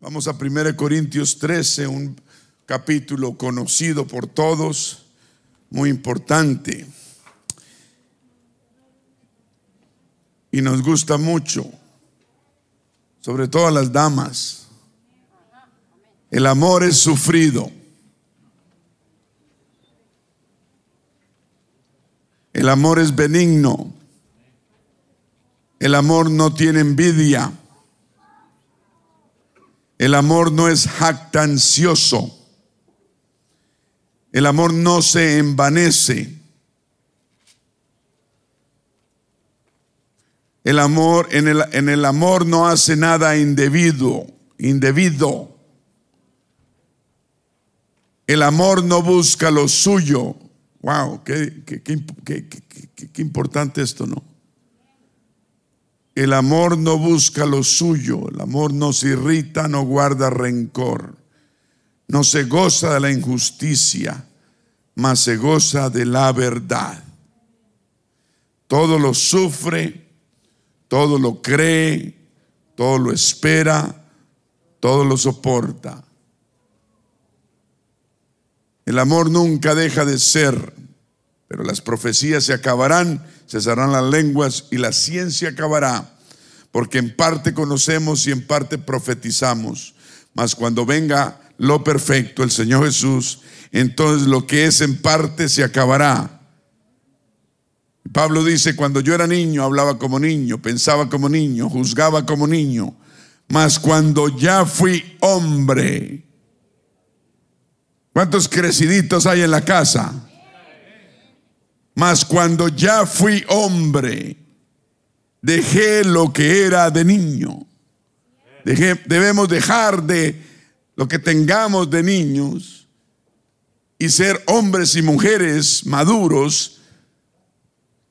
Vamos a 1 Corintios 13, un capítulo conocido por todos, muy importante. Y nos gusta mucho, sobre todo a las damas. El amor es sufrido. El amor es benigno. El amor no tiene envidia. El amor no es jactancioso. El amor no se envanece. El amor, en el, en el amor no hace nada indebido, indebido. El amor no busca lo suyo. Wow, qué, importante esto, ¿no? El amor no busca lo suyo, el amor no se irrita, no guarda rencor, no se goza de la injusticia, mas se goza de la verdad. Todo lo sufre, todo lo cree, todo lo espera, todo lo soporta. El amor nunca deja de ser, pero las profecías se acabarán cesarán las lenguas y la ciencia acabará, porque en parte conocemos y en parte profetizamos. Mas cuando venga lo perfecto, el Señor Jesús, entonces lo que es en parte se acabará. Pablo dice, cuando yo era niño hablaba como niño, pensaba como niño, juzgaba como niño, mas cuando ya fui hombre, ¿cuántos creciditos hay en la casa? Mas cuando ya fui hombre, dejé lo que era de niño. debemos dejar de lo que tengamos de niños y ser hombres y mujeres maduros,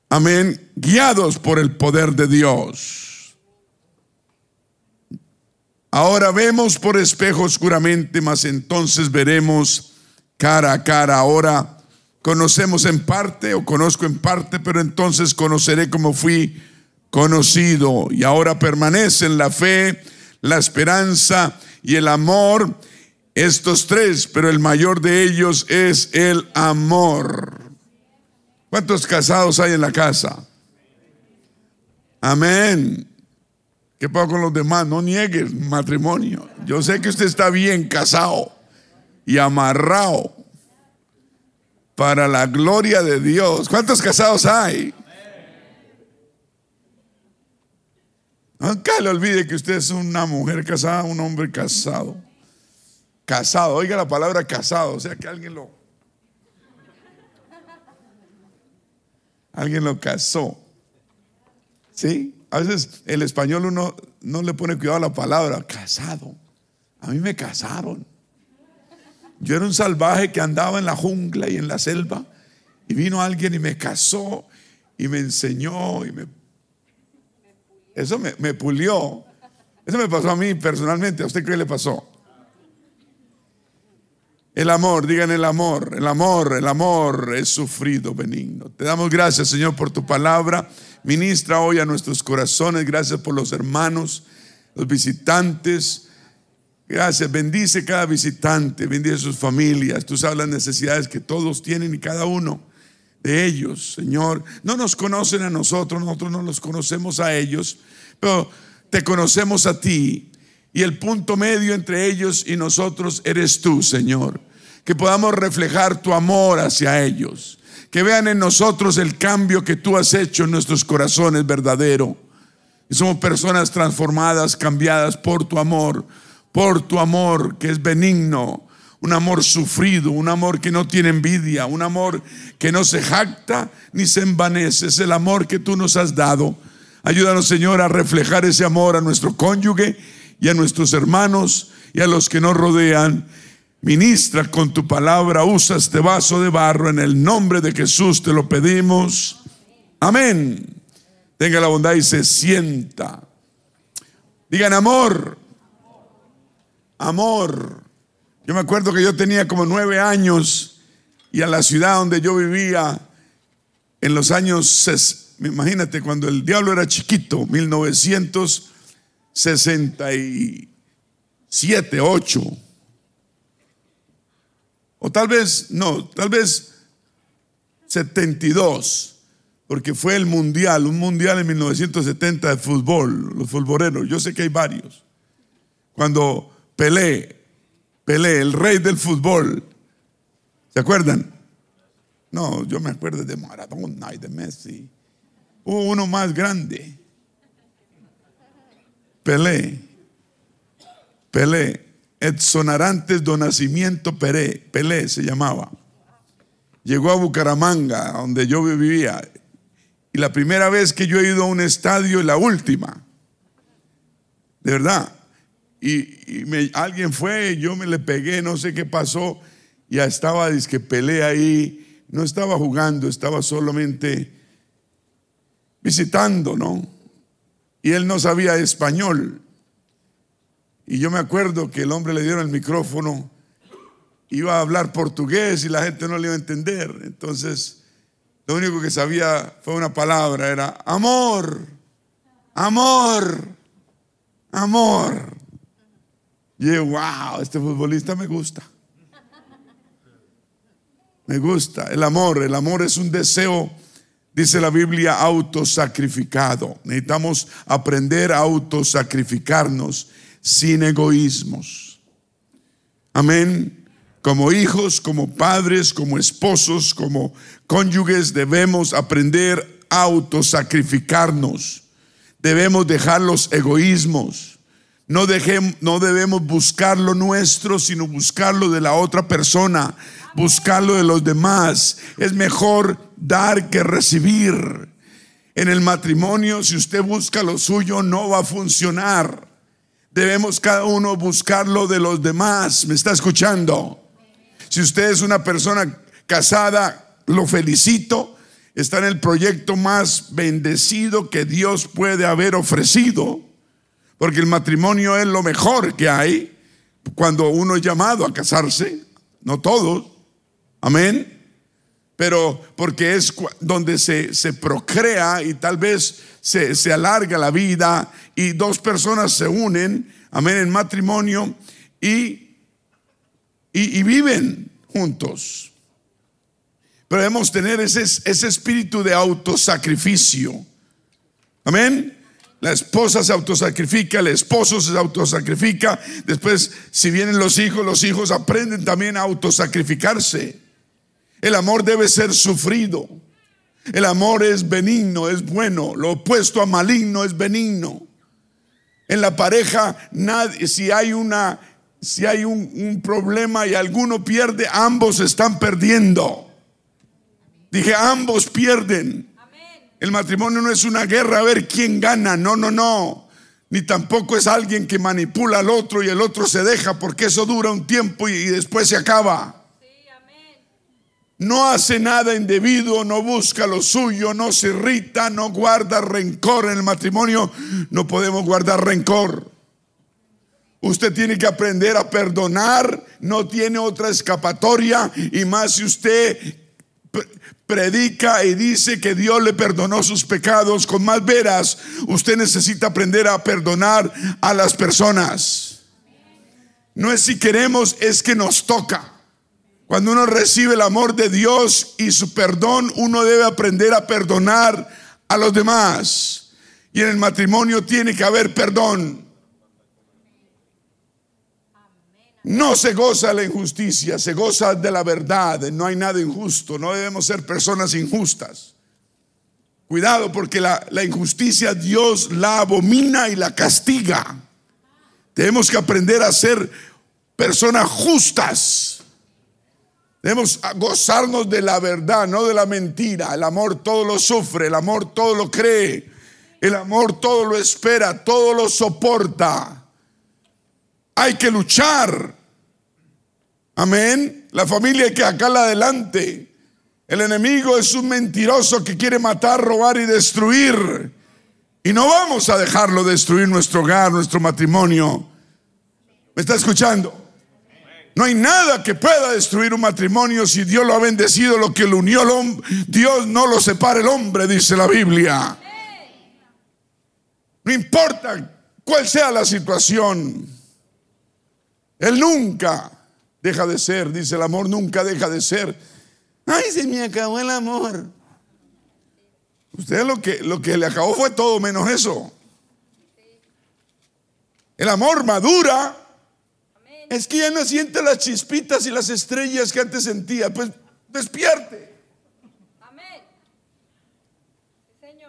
amén, guiados por el poder de Dios. Ahora vemos por espejo oscuramente, mas entonces veremos cara a cara. Ahora Conocemos en parte o conozco en parte, pero entonces conoceré como fui conocido. Y ahora permanecen la fe, la esperanza y el amor. Estos tres, pero el mayor de ellos es el amor. ¿Cuántos casados hay en la casa? Amén. ¿Qué pasa con los demás? No niegues matrimonio. Yo sé que usted está bien casado y amarrado para la gloria de Dios. ¿Cuántos casados hay? Nunca le olvide que usted es una mujer casada, un hombre casado. Casado, oiga la palabra casado, o sea que alguien lo... Alguien lo casó. ¿Sí? A veces el español uno no le pone cuidado a la palabra, casado. A mí me casaron. Yo era un salvaje que andaba en la jungla y en la selva y vino alguien y me casó y me enseñó y me... Eso me, pulió. Eso me pasó a mí personalmente. ¿A usted qué le pasó? El amor, digan el amor, el amor, el amor es sufrido, benigno. Te damos gracias, Señor, por tu palabra. Ministra hoy a nuestros corazones. Gracias por los hermanos, los visitantes Gracias, bendice cada visitante, bendice sus familias. Tú sabes las necesidades que todos tienen y cada uno de ellos, Señor. No nos conocen a nosotros, nosotros no los conocemos a ellos, pero te conocemos a ti. Y el punto medio entre ellos y nosotros eres tú, Señor. Que podamos reflejar tu amor hacia ellos. Que vean en nosotros el cambio que tú has hecho en nuestros corazones verdadero. Somos personas transformadas, cambiadas por tu amor por tu amor que es benigno, un amor sufrido, un amor que no tiene envidia, un amor que no se jacta ni se envanece, es el amor que tú nos has dado. Ayúdanos, Señor, a reflejar ese amor a nuestro cónyuge y a nuestros hermanos y a los que nos rodean. Ministra con tu palabra, usa este vaso de barro en el nombre de Jesús, te lo pedimos. Amén. Tenga la bondad y se sienta. Digan amor amor. Yo me acuerdo que yo tenía como nueve años y a la ciudad donde yo vivía en los años, imagínate, cuando el diablo era chiquito, 1960 y siete, ocho. O tal vez, no, tal vez 72 porque fue el mundial, un mundial en 1970 de fútbol, los futboleros, yo sé que hay varios. Cuando Pelé, Pelé, el rey del fútbol, ¿se acuerdan? No, yo me acuerdo de Maradona y de Messi. Hubo uno más grande. Pelé, Pelé, Edson Arantes do Nacimiento Pelé, Pelé se llamaba. Llegó a Bucaramanga, donde yo vivía, y la primera vez que yo he ido a un estadio la última. De verdad. Y, alguien fue, yo me le pegué, no sé qué pasó. Ya estaba, dice que ahí. No estaba jugando, estaba solamente visitando, ¿no? Y él no sabía español. Y yo me acuerdo que el hombre le dieron el micrófono, iba a hablar portugués y la gente no le iba a entender. Entonces lo único que sabía fue una palabra, era amor, amor, amor. Y yo, wow, este futbolista me gusta. Me gusta el amor. El amor es un deseo, dice la Biblia, autosacrificado. Necesitamos aprender a autosacrificarnos sin egoísmos. Amén como hijos, como padres, como esposos, como cónyuges, debemos aprender a autosacrificarnos. Debemos dejar los egoísmos. No, no debemos buscar lo nuestro, sino buscarlo de la otra persona, buscarlo de los demás. Es mejor dar que recibir. En el matrimonio, si usted busca lo suyo, no va a funcionar. Debemos cada uno buscarlo de los demás. ¿Me está escuchando? Si usted es una persona casada, lo felicito. Está en el proyecto más bendecido que Dios puede haber ofrecido. Porque el matrimonio es lo mejor que hay cuando uno es llamado a casarse. No todos. Amén. Pero porque es donde se, se procrea y tal vez se, se, alarga la vida y dos personas se unen, amén, en matrimonio y y, viven juntos. Pero debemos tener ese, ese espíritu de autosacrificio. Amén. La esposa se autosacrifica, el esposo se autosacrifica. Después, si vienen los hijos, los hijos aprenden también a autosacrificarse. El amor debe ser sufrido. El amor es benigno, es bueno. Lo opuesto a maligno es benigno. En la pareja, nadie, si hay una si hay un, problema y alguno pierde, ambos están perdiendo. Dije, ambos pierden. El matrimonio no es una guerra a ver quién gana, no, no, no. Ni tampoco es alguien que manipula al otro y el otro se deja porque eso dura un tiempo y, después se acaba. No hace nada indebido, no busca lo suyo, no se irrita, no guarda rencor en el matrimonio. No podemos guardar rencor. Usted tiene que aprender a perdonar, no tiene otra escapatoria y más si usted predica y dice que Dios le perdonó sus pecados con más veras, usted necesita aprender a perdonar a las personas. No es si queremos, es que nos toca. Cuando uno recibe el amor de Dios y su perdón, uno debe aprender a perdonar a los demás. Y en el matrimonio tiene que haber perdón. No se goza la injusticia, se goza de la verdad. No hay nada injusto, no debemos ser personas injustas. Cuidado porque la, injusticia Dios la abomina y la castiga. Tenemos que aprender a ser personas justas. Debemos gozarnos de la verdad, no de la mentira. El amor todo lo sufre, el amor todo lo cree, el amor todo lo espera, todo lo soporta. Hay que luchar Amén. La familia que sacarla adelante. El enemigo es un mentiroso que quiere matar, robar y destruir. Y no vamos a dejarlo destruir nuestro hogar, nuestro matrimonio. ¿Me está escuchando? No hay nada que pueda destruir un matrimonio si Dios lo ha bendecido, lo que lo unió el hombre. Dios no lo separa el hombre, dice la Biblia. No importa cuál sea la situación. Él nunca deja de ser, dice el amor nunca deja de ser. Ay, se me acabó el amor. Usted lo que, lo que le acabó fue todo menos eso. El amor madura. Es que ya no siente las chispitas y las estrellas que antes sentía. Pues despierte.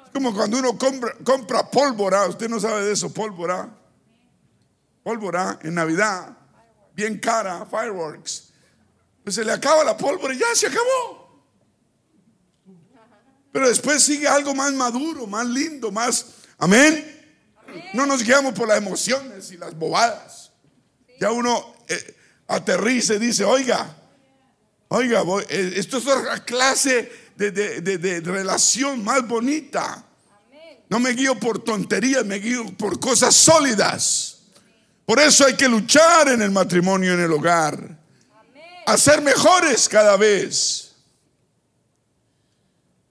Es como cuando uno compra, compra pólvora. Usted no sabe de eso, pólvora. Pólvora en Navidad. Bien cara, fireworks. Pues se le acaba la pólvora y ya se acabó. Pero después sigue algo más maduro, más lindo, más... Amén. No nos guiamos por las emociones y las bobadas. Ya uno eh, aterriza y dice, oiga, oiga, eh, esto es otra clase de, relación más bonita. No me guío por tonterías, me guío por cosas sólidas. Por eso hay que luchar en el matrimonio, en el hogar. A ser mejores cada vez.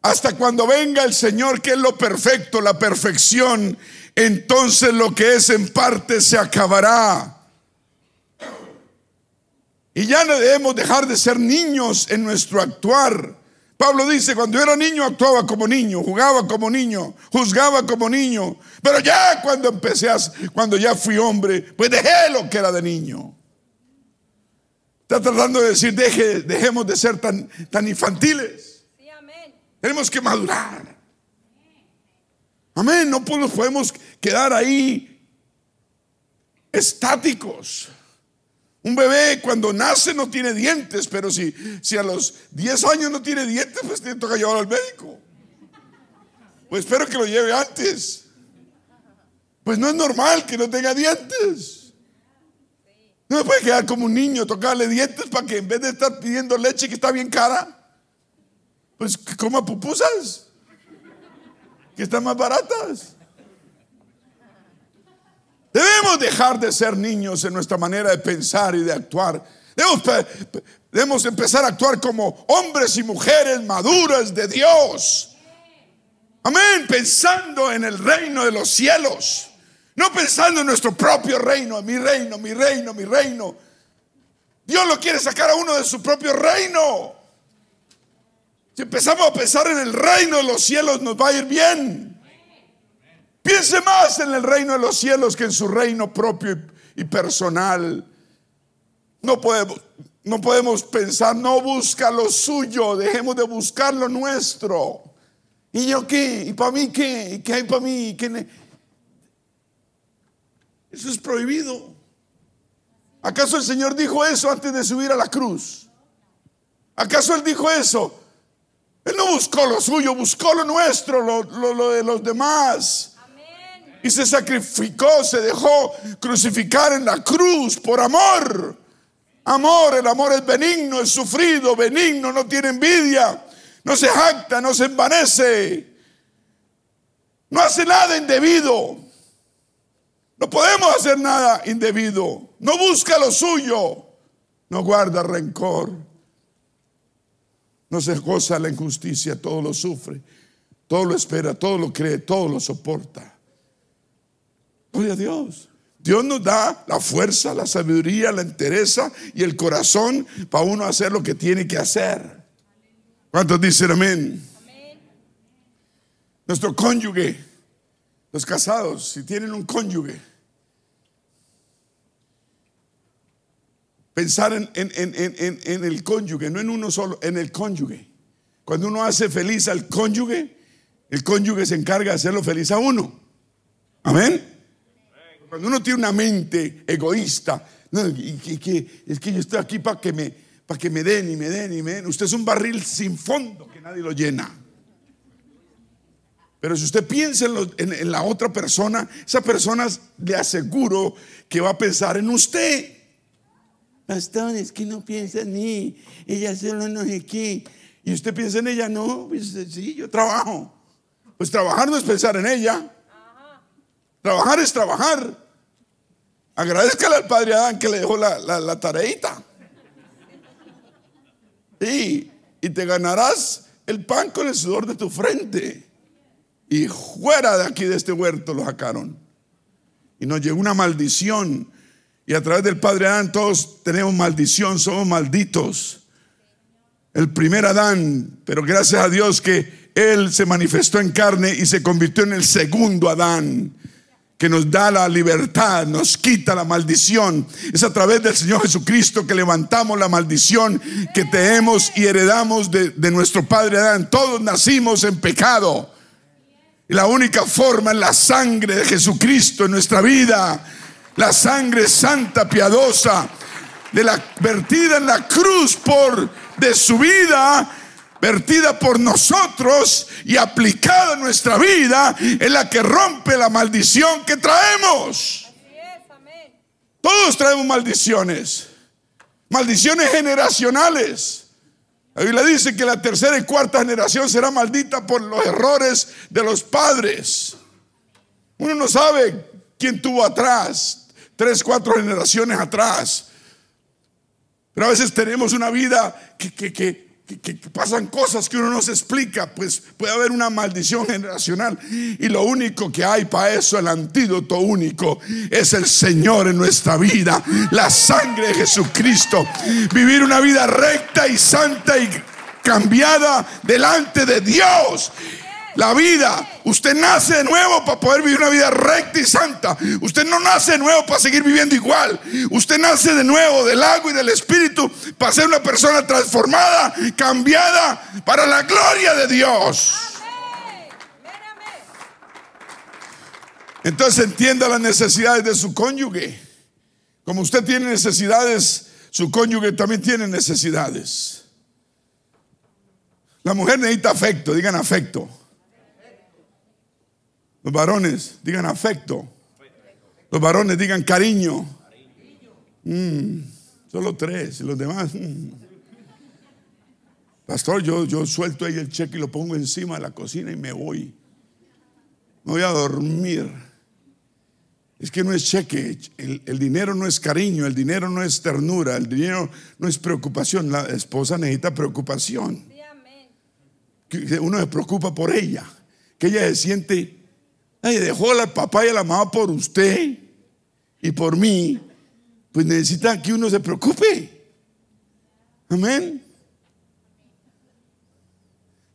Hasta cuando venga el Señor, que es lo perfecto, la perfección entonces lo que es en parte se acabará. Y ya no debemos dejar de ser niños en nuestro actuar. Pablo dice, cuando era niño actuaba como niño, jugaba como niño, juzgaba como niño. Pero ya cuando empecé, a, cuando ya fui hombre, pues dejé lo que era de niño. Está tratando de decir, deje, dejemos de ser tan, tan infantiles. Tenemos que madurar. Amén, no podemos quedar ahí estáticos. Un bebé cuando nace no tiene dientes, pero si, si a los 10 años no tiene dientes, pues tiene que llevarlo al médico. Pues espero que lo lleve antes. Pues no es normal que no tenga dientes. No me puede quedar como un niño, tocarle dientes para que en vez de estar pidiendo leche que está bien cara, pues coma pupusas que están más baratas. Debemos dejar de ser niños en nuestra manera de pensar y de actuar. Debemos, empezar a actuar como hombres y mujeres maduras de Dios. Amén, pensando en el reino de los cielos. No pensando en nuestro propio reino, mi reino, mi reino, mi reino. Dios lo quiere sacar a uno de su propio reino. Si empezamos a pensar en el reino de los cielos, nos va a ir bien. Piense más en el reino de los cielos que en su reino propio y personal. No podemos, no podemos pensar, no busca lo suyo, dejemos de buscar lo nuestro. ¿Y yo qué? ¿Y para mí qué? ¿Y qué hay para mí? Eso es prohibido. ¿Acaso el Señor dijo eso antes de subir a la cruz? ¿Acaso Él dijo eso? Él no buscó lo suyo, buscó lo nuestro, lo, de los demás. Y se sacrificó, se dejó crucificar en la cruz por amor. Amor, el amor es benigno, es sufrido, benigno, no tiene envidia, no se jacta, no se envanece, no hace nada indebido. No podemos hacer nada indebido. No busca lo suyo, no guarda rencor. No se goza la injusticia, todo lo sufre, todo lo espera, todo lo cree, todo lo soporta. Gloria a Dios. Dios nos da la fuerza, la sabiduría, la entereza y el corazón para uno hacer lo que tiene que hacer. ¿Cuántos dicen amén? amén? Nuestro cónyuge, los casados, si tienen un cónyuge, Pensar en, el cónyuge, no en uno solo, en el cónyuge. Cuando uno hace feliz al cónyuge, el cónyuge se encarga de hacerlo feliz a uno. Amén. Cuando uno tiene una mente egoísta, es que yo estoy aquí para que me, para que me den y me den y me den. Usted es un barril sin fondo que nadie lo llena. Pero si usted piensa en, en la otra persona, esa persona le aseguro que va a pensar en usted. Pastor, es que no piensa en mí. Ella solo no sé qué. Y usted piensa en ella, no, pues sí, yo trabajo. Pues trabajar no es pensar en ella. Trabajar es trabajar. Agradezcale al padre Adán que le dejó la, la, tareita. Y, y te ganarás el pan con el sudor de tu frente. Y fuera de aquí de este huerto lo sacaron. Y nos llegó una maldición Y a través del Padre Adán todos tenemos maldición, somos malditos. El primer Adán, pero gracias a Dios que Él se manifestó en carne y se convirtió en el segundo Adán que nos da la libertad, nos quita la maldición. Es a través del Señor Jesucristo que levantamos la maldición que tenemos y heredamos de, de, nuestro Padre Adán. Todos nacimos en pecado. Y la única forma es la sangre de Jesucristo en nuestra vida. La sangre santa, piadosa, de la vertida en la cruz por de su vida vertida por nosotros y aplicada en nuestra vida es la que rompe la maldición que traemos. Todos traemos maldiciones, maldiciones generacionales. La Biblia dice que la tercera y cuarta generación será maldita por los errores de los padres. Uno no sabe quién tuvo atrás, tres, cuatro generaciones atrás. Pero a veces tenemos una vida que, que, que que, pasan cosas que uno no se explica, pues puede haber una maldición generacional. Y lo único que hay para eso, el antídoto único, es el Señor en nuestra vida, la sangre de Jesucristo. Vivir una vida recta y santa y cambiada delante de Dios la vida. Usted nace de nuevo para poder vivir una vida recta y santa. Usted no nace de nuevo para seguir viviendo igual. Usted nace de nuevo del agua y del espíritu para ser una persona transformada, cambiada para la gloria de Dios. Entonces entienda las necesidades de su cónyuge. Como usted tiene necesidades, su cónyuge también tiene necesidades. La mujer necesita afecto, digan afecto. Los varones digan afecto. Los varones digan cariño. Mm, solo tres. Y los demás. Mm. Pastor, yo, yo suelto ahí el cheque y lo pongo encima de la cocina y me voy. Me voy a dormir. Es que no es cheque, el, el, dinero no es cariño, el dinero no es ternura, el dinero no es preocupación. La esposa necesita preocupación. Que uno se preocupa por ella, que ella se siente Ay, dejó la papá y a la mamá por usted y por mí. Pues necesita que uno se preocupe. Amén.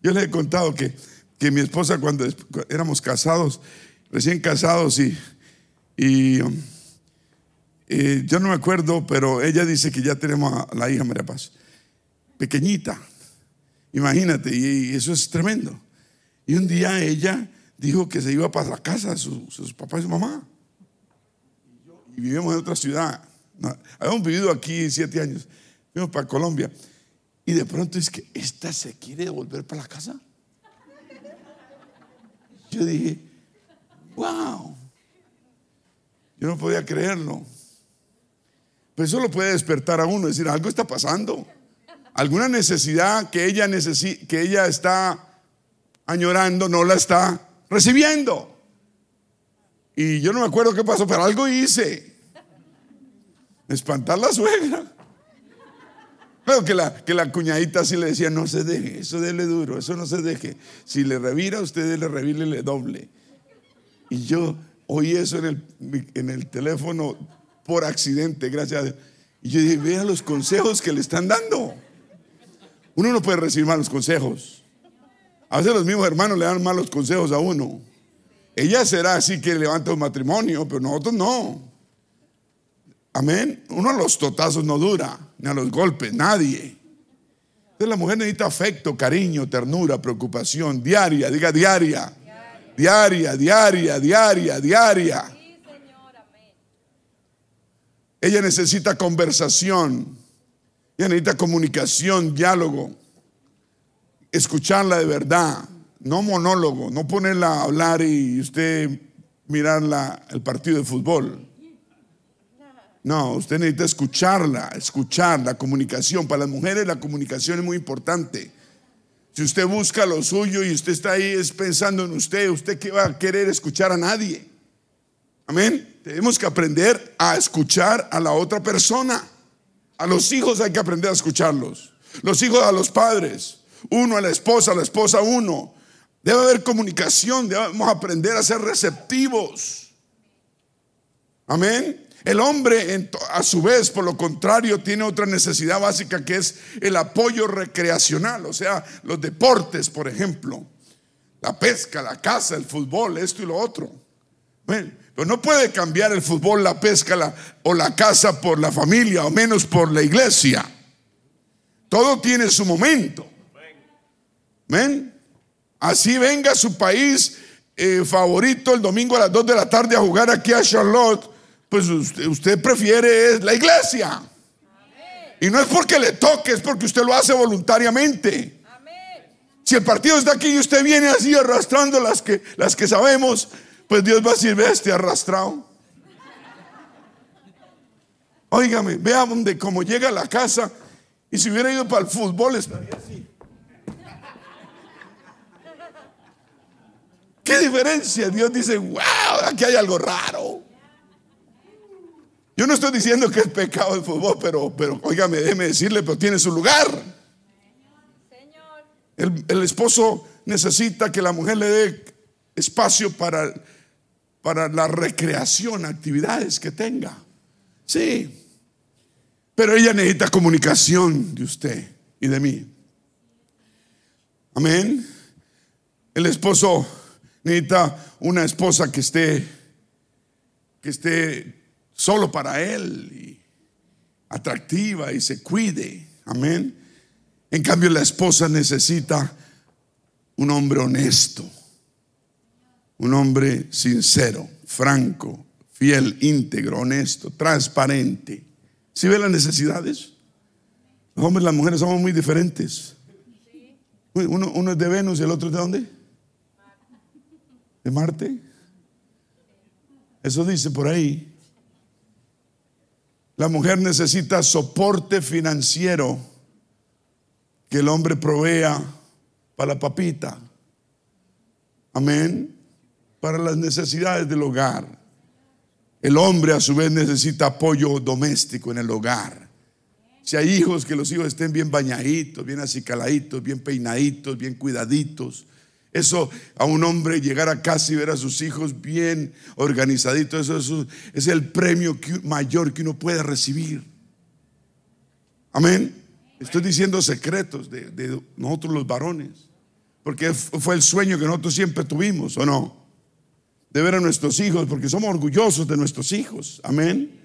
Yo les he contado que, que mi esposa cuando éramos casados, recién casados y, y, yo no me acuerdo, pero ella dice que ya tenemos a la hija María Paz, pequeñita, imagínate, y eso es tremendo. Y un día ella dijo que se iba para la casa de sus, papás y su mamá. Y vivimos en otra ciudad. habíamos vivido aquí siete años. Fuimos para Colombia. Y de pronto es que esta se quiere volver para la casa. Yo dije, wow. Yo no podía creerlo. Pero eso lo puede despertar a uno, decir, algo está pasando. Alguna necesidad que ella, que ella está añorando no la está recibiendo. Y yo no me acuerdo qué pasó, pero algo hice. Espantar la suegra. Pero que la, que la cuñadita así le decía, no se deje, eso déle duro, eso no se deje. Si le revira, usted le revire le doble. Y yo oí eso en el, en el teléfono por accidente, gracias a Dios. Y yo dije, vea los consejos que le están dando. Uno no puede recibir malos consejos. A veces los mismos hermanos le dan malos consejos a uno. Ella será así que levanta un matrimonio, pero nosotros no. Amén. Uno a los totazos no dura, ni a los golpes, nadie. Entonces la mujer necesita afecto, cariño, ternura, preocupación, diaria, diga diaria. Diaria, diaria, diaria, diaria. Ella necesita conversación. Ella necesita comunicación, diálogo escucharla de verdad, no monólogo, no ponerla a hablar y usted mirar el partido de fútbol. No, usted necesita escucharla, escuchar la comunicación. Para las mujeres la comunicación es muy importante. Si usted busca lo suyo y usted está ahí es pensando en usted, usted que va a querer escuchar a nadie. Amén. Tenemos que aprender a escuchar a la otra persona. A los hijos hay que aprender a escucharlos. Los hijos a los padres uno a la esposa, la esposa uno. Debe haber comunicación, debemos aprender a ser receptivos. Amén. El hombre, a su vez, por lo contrario, tiene otra necesidad básica que es el apoyo recreacional, o sea, los deportes, por ejemplo, la pesca, la caza, el fútbol, esto y lo otro. pero no puede cambiar el fútbol, la pesca o la caza por la familia, o menos por la iglesia. Todo tiene su momento. ¿Ven? Así venga su país eh, favorito el domingo a las 2 de la tarde a jugar aquí a Charlotte pues usted, prefiere la iglesia. Y no es porque le toque, es porque usted lo hace voluntariamente. Si el partido está aquí y usted viene así arrastrando las que, las que sabemos, pues Dios va a decir, ve este arrastrado. Óigame, vea donde como llega a la casa y si hubiera ido para el fútbol estaría así. ¿Qué diferencia? Dios dice, wow, aquí hay algo raro. Yo no estoy diciendo que es pecado el fútbol, pero, pero óigame, déjeme decirle, pero tiene su lugar. El, el, esposo necesita que la mujer le dé espacio para, para la recreación, actividades que tenga. Sí, pero ella necesita comunicación de usted y de mí. Amén. El esposo necesita una esposa que esté, que esté solo para Él y atractiva y se cuide. Amén. En cambio, la esposa necesita un hombre honesto, un hombre sincero, franco, fiel, íntegro, honesto, transparente. ¿Sí ve las necesidades? Los hombres y las mujeres somos muy diferentes. Uno, uno es de Venus y el otro es de dónde? ¿De Marte? Eso dice por ahí. La mujer necesita soporte financiero que el hombre provea para la papita. Amén. Para las necesidades del hogar. El hombre a su vez necesita apoyo doméstico en el hogar. Si hay hijos, que los hijos estén bien bañaditos, bien acicaladitos, bien peinaditos, bien cuidaditos, eso a un hombre llegar a casa y ver a sus hijos bien organizaditos, eso, es el premio mayor que uno puede recibir. Amén. Estoy diciendo secretos de, de nosotros los varones, porque fue el sueño que nosotros siempre tuvimos, ¿o no? De ver a nuestros hijos, porque somos orgullosos de nuestros hijos. Amén.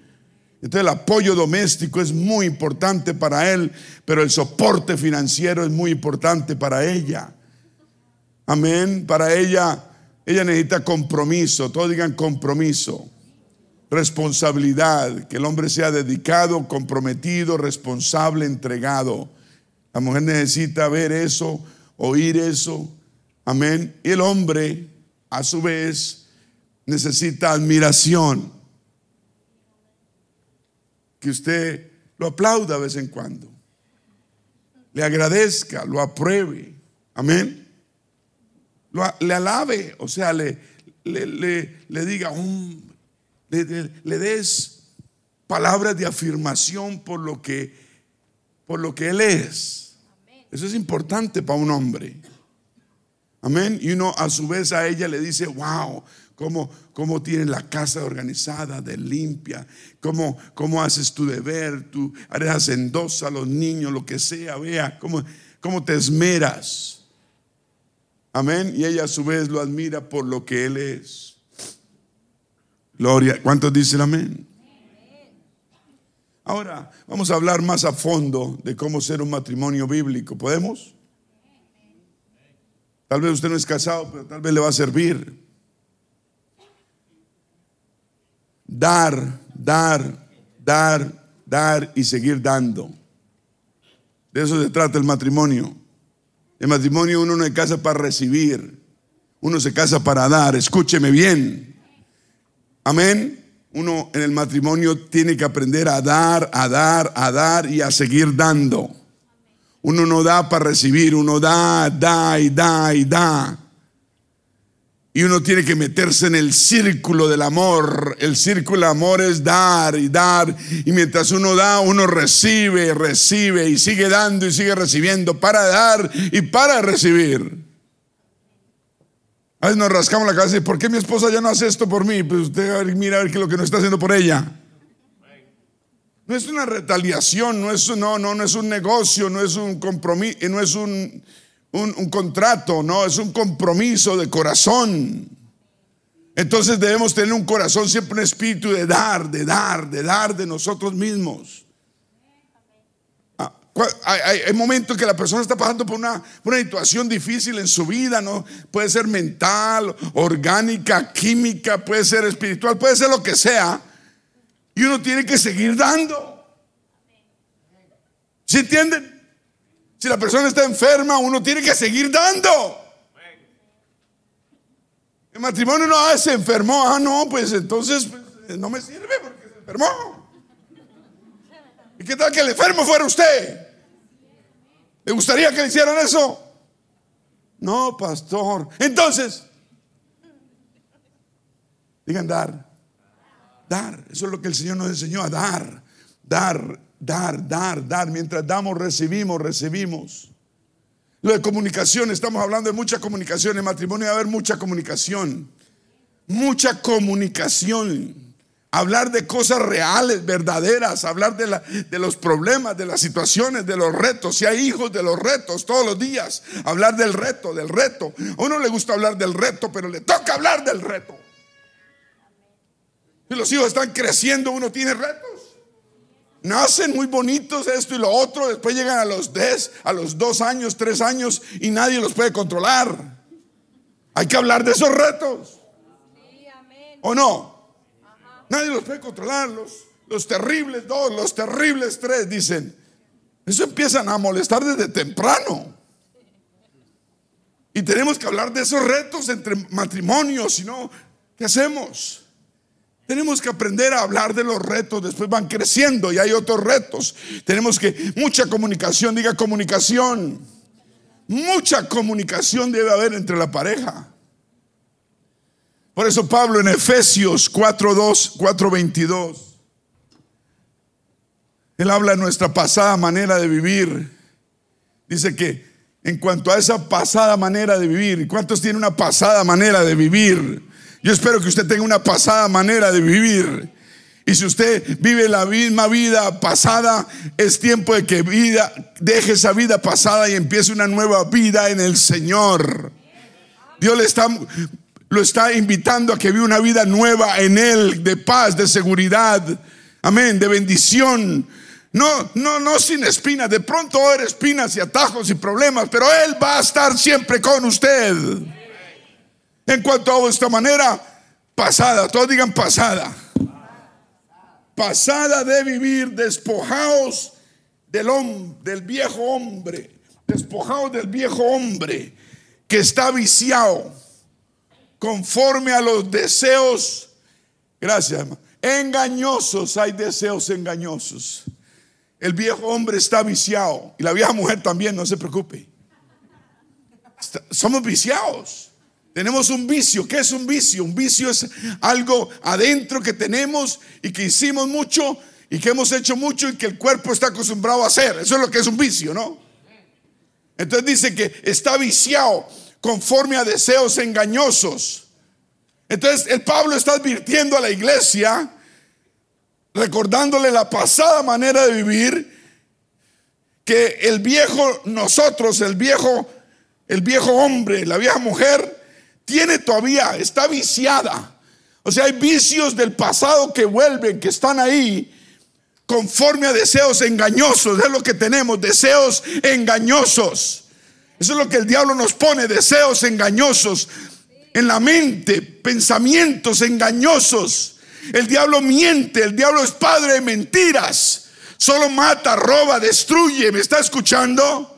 Entonces el apoyo doméstico es muy importante para él, pero el soporte financiero es muy importante para ella. Amén. Para ella, ella necesita compromiso. Todos digan compromiso. Responsabilidad. Que el hombre sea dedicado, comprometido, responsable, entregado. La mujer necesita ver eso, oír eso. Amén. Y el hombre, a su vez, necesita admiración. Que usted lo aplauda de vez en cuando. Le agradezca, lo apruebe. Amén le alabe, o sea, le, le, diga, un, le, des palabras de afirmación por lo que, por lo que Él es. Eso es importante para un hombre. Amén. Y uno a su vez a ella le dice, wow, cómo, cómo tienes la casa organizada, de limpia, cómo, cómo haces tu deber, tú eres hacendosa a los niños, lo que sea, vea, cómo, cómo te esmeras. Amén. Y ella a su vez lo admira por lo que Él es. Gloria. ¿Cuántos dicen amén? Ahora vamos a hablar más a fondo de cómo ser un matrimonio bíblico. ¿Podemos? Tal vez usted no es casado, pero tal vez le va a servir. Dar, dar, dar, dar y seguir dando. De eso se trata el matrimonio. El matrimonio uno no se casa para recibir, uno se casa para dar. Escúcheme bien. Amén. Uno en el matrimonio tiene que aprender a dar, a dar, a dar y a seguir dando. Uno no da para recibir, uno da, da y da y da. Y uno tiene que meterse en el círculo del amor. El círculo del amor es dar y dar. Y mientras uno da, uno recibe, recibe y sigue dando y sigue recibiendo para dar y para recibir. A veces nos rascamos la cabeza y ¿por qué mi esposa ya no hace esto por mí? Pues usted mira a ver qué es lo que no está haciendo por ella. No es una retaliación, no es, no, no, no es un negocio, no es un compromiso, no es un, un contrato, no, es un compromiso de corazón. Entonces debemos tener un corazón, siempre un espíritu de dar, de dar, de dar de nosotros mismos. Ah, hay, momentos que la persona está pasando por una, una, situación difícil en su vida, ¿no? Puede ser mental, orgánica, química, puede ser espiritual, puede ser lo que sea. Y uno tiene que seguir dando. ¿Sí entienden? Si la persona está enferma, uno tiene que seguir dando. El matrimonio no ah, se enfermó. Ah, no, pues entonces pues, no me sirve porque se enfermó. ¿Y qué tal que el enfermo fuera usted? ¿Le gustaría que le hicieran eso? No, pastor. Entonces, digan dar. Dar. Eso es lo que el Señor nos enseñó a dar. Dar, dar, dar, dar. Mientras damos, recibimos, recibimos. Lo de comunicación, estamos hablando de mucha comunicación. En matrimonio debe haber mucha comunicación. Mucha comunicación. Hablar de cosas reales, verdaderas, hablar de, la, de, los problemas, de las situaciones, de los retos. Si hay hijos, de los retos todos los días. Hablar del reto, del reto. A uno le gusta hablar del reto, pero le toca hablar del reto. Si los hijos están creciendo, uno tiene retos. Nacen muy bonitos esto y lo otro, después llegan a los 10, a los 2 años, 3 años y nadie los puede controlar. Hay que hablar de esos retos. ¿O no? Nadie los puede controlar. Los, terribles dos, los terribles tres, dicen. Eso empiezan a molestar desde temprano. Y tenemos que hablar de esos retos entre matrimonios, si no, ¿qué hacemos? Tenemos que aprender a hablar de los retos, después van creciendo y hay otros retos. Tenemos que, mucha comunicación, diga comunicación. Mucha comunicación debe haber entre la pareja. Por eso Pablo en Efesios 4.2, 4.22, él habla de nuestra pasada manera de vivir. Dice que en cuanto a esa pasada manera de vivir, ¿cuántos tienen una pasada manera de vivir? Yo espero que usted tenga una pasada manera de vivir. Y si usted vive la misma vida pasada, es tiempo de que vida, deje esa vida pasada y empiece una nueva vida en el Señor. Dios le está, lo está invitando a que viva una vida nueva en Él, de paz, de seguridad, amén, de bendición. No, no, no sin espinas. De pronto haber espinas y atajos y problemas, pero Él va a estar siempre con usted. En cuanto a esta manera, pasada, todos digan pasada. Pasada de vivir, despojados del, del viejo hombre, despojados del viejo hombre que está viciado conforme a los deseos, gracias, engañosos, hay deseos engañosos. El viejo hombre está viciado y la vieja mujer también, no se preocupe. somos viciados. Tenemos un vicio. ¿Qué es un vicio? Un vicio es algo adentro que tenemos y que hicimos mucho y que hemos hecho mucho y que el cuerpo está acostumbrado a hacer. Eso es lo que es un vicio, ¿no? Entonces dice que está viciado conforme a deseos engañosos. Entonces el Pablo está advirtiendo a la iglesia, recordándole la pasada manera de vivir, que el viejo nosotros, el viejo, el viejo hombre, la vieja mujer, tiene todavía, está viciada. O sea, hay vicios del pasado que vuelven, que están ahí conforme a deseos engañosos. Es lo que tenemos, deseos engañosos. Eso es lo que el diablo nos pone, deseos engañosos en la mente, pensamientos engañosos. El diablo miente, el diablo es padre de mentiras. Solo mata, roba, destruye. ¿Me está escuchando?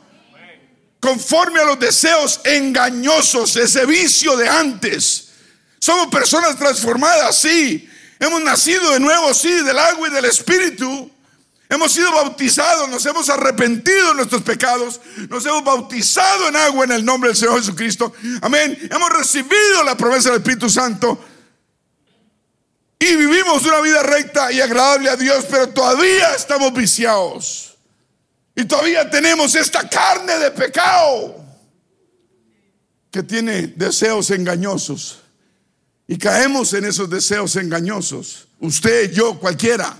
Conforme a los deseos engañosos, ese vicio de antes. Somos personas transformadas, sí. Hemos nacido de nuevo, sí, del agua y del espíritu. Hemos sido bautizados, nos hemos arrepentido de nuestros pecados, nos hemos bautizado en agua en el nombre del Señor Jesucristo. Amén. Hemos recibido la promesa del Espíritu Santo y vivimos una vida recta y agradable a Dios, pero todavía estamos viciados. Y todavía tenemos esta carne de pecado que tiene deseos engañosos. Y caemos en esos deseos engañosos. Usted, yo, cualquiera.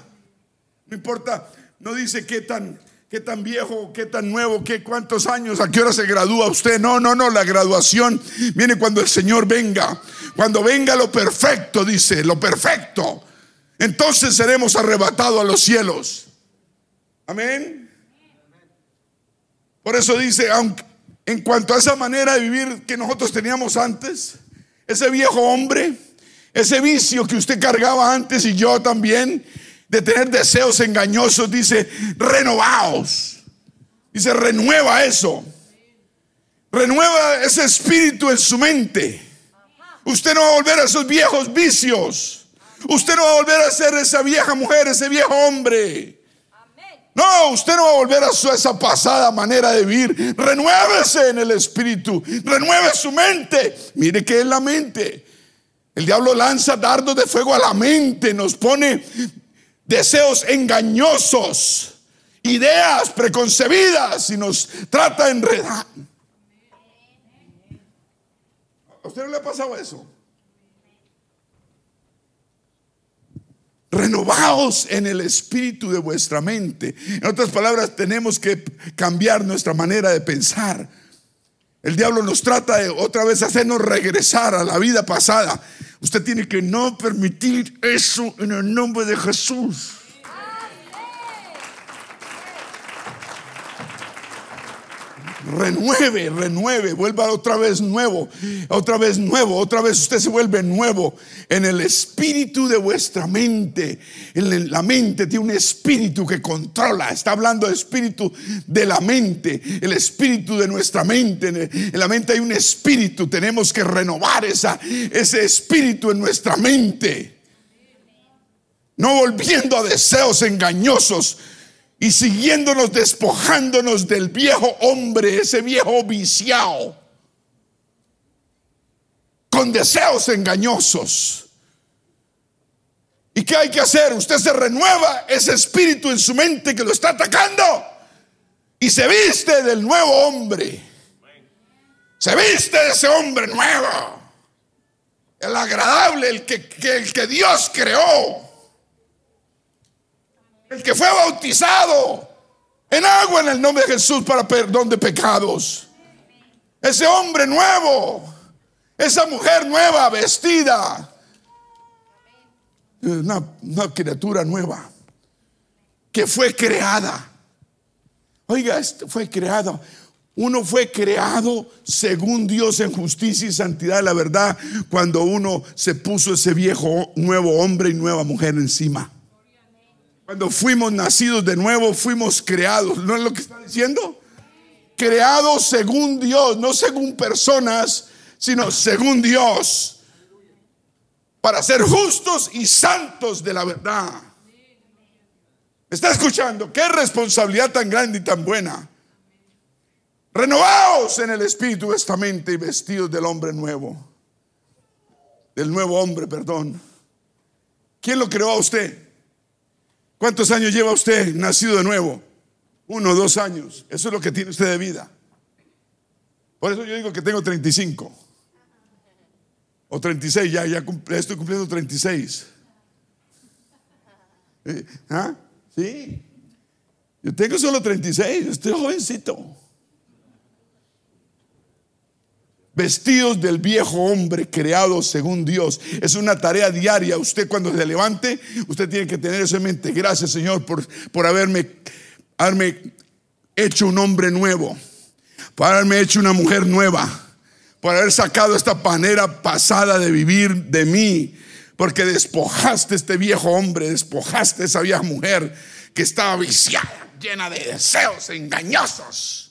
No importa, no dice qué tan, qué tan viejo, qué tan nuevo, qué cuántos años, a qué hora se gradúa usted. No, no, no, la graduación viene cuando el Señor venga. Cuando venga lo perfecto, dice, lo perfecto. Entonces seremos arrebatados a los cielos. Amén. Por eso dice, aunque en cuanto a esa manera de vivir que nosotros teníamos antes, ese viejo hombre, ese vicio que usted cargaba antes y yo también, de tener deseos engañosos, dice, renovaos. Dice, renueva eso. Renueva ese espíritu en su mente. Usted no va a volver a esos viejos vicios. Usted no va a volver a ser esa vieja mujer, ese viejo hombre. No, usted no va a volver a esa pasada manera de vivir. Renuévese en el espíritu. Renueve su mente. Mire que es la mente. El diablo lanza dardos de fuego a la mente. Nos pone deseos engañosos, ideas preconcebidas y nos trata de enredar. ¿A usted no le ha pasado eso? Renovaos en el espíritu de vuestra mente. En otras palabras, tenemos que cambiar nuestra manera de pensar. El diablo nos trata de otra vez hacernos regresar a la vida pasada. Usted tiene que no permitir eso en el nombre de Jesús. Renueve, renueve, vuelva otra vez nuevo, otra vez nuevo, otra vez usted se vuelve nuevo en el espíritu de vuestra mente. En la mente tiene un espíritu que controla, está hablando de espíritu de la mente, el espíritu de nuestra mente. En la mente hay un espíritu, tenemos que renovar esa, ese espíritu en nuestra mente. No volviendo a deseos engañosos y siguiéndonos, despojándonos del viejo hombre, ese viejo viciado, con deseos engañosos. ¿Y qué hay que hacer? Usted se renueva ese espíritu en su mente que lo está atacando y se viste del nuevo hombre. Se viste de ese hombre nuevo, el agradable, el que, el que Dios creó el que fue bautizado en agua en el nombre de Jesús para perdón de pecados. Ese hombre nuevo, esa mujer nueva vestida, una, criatura nueva que fue creada. Oiga, este fue creado. Uno fue creado según Dios en justicia y santidad la verdad cuando uno se puso ese viejo nuevo hombre y nueva mujer encima. Cuando fuimos nacidos de nuevo, fuimos creados. ¿No es lo que está diciendo? Creados según Dios, no según personas, sino según Dios. Para ser justos y santos de la verdad. ¿Está escuchando? Qué responsabilidad tan grande y tan buena. Renovaos en el espíritu esta mente y vestidos del hombre nuevo. Del nuevo hombre, perdón. ¿Quién lo creó a usted? ¿Cuántos años lleva usted nacido de nuevo? Uno, dos años. Eso es lo que tiene usted de vida. Por eso yo digo que tengo 35. O 36, ya, ya, estoy cumpliendo 36. Eh, ¿Ah? Sí. Yo tengo solo 36, estoy jovencito. Vestidos del viejo hombre creado según Dios. Es una tarea diaria. Usted cuando se levante, usted tiene que tener eso en mente. Gracias Señor por, por haberme, haberme hecho un hombre nuevo, por haberme hecho una mujer nueva, por haber sacado esta manera pasada de vivir de mí, porque despojaste este viejo hombre, despojaste esa vieja mujer que estaba viciada, llena de deseos engañosos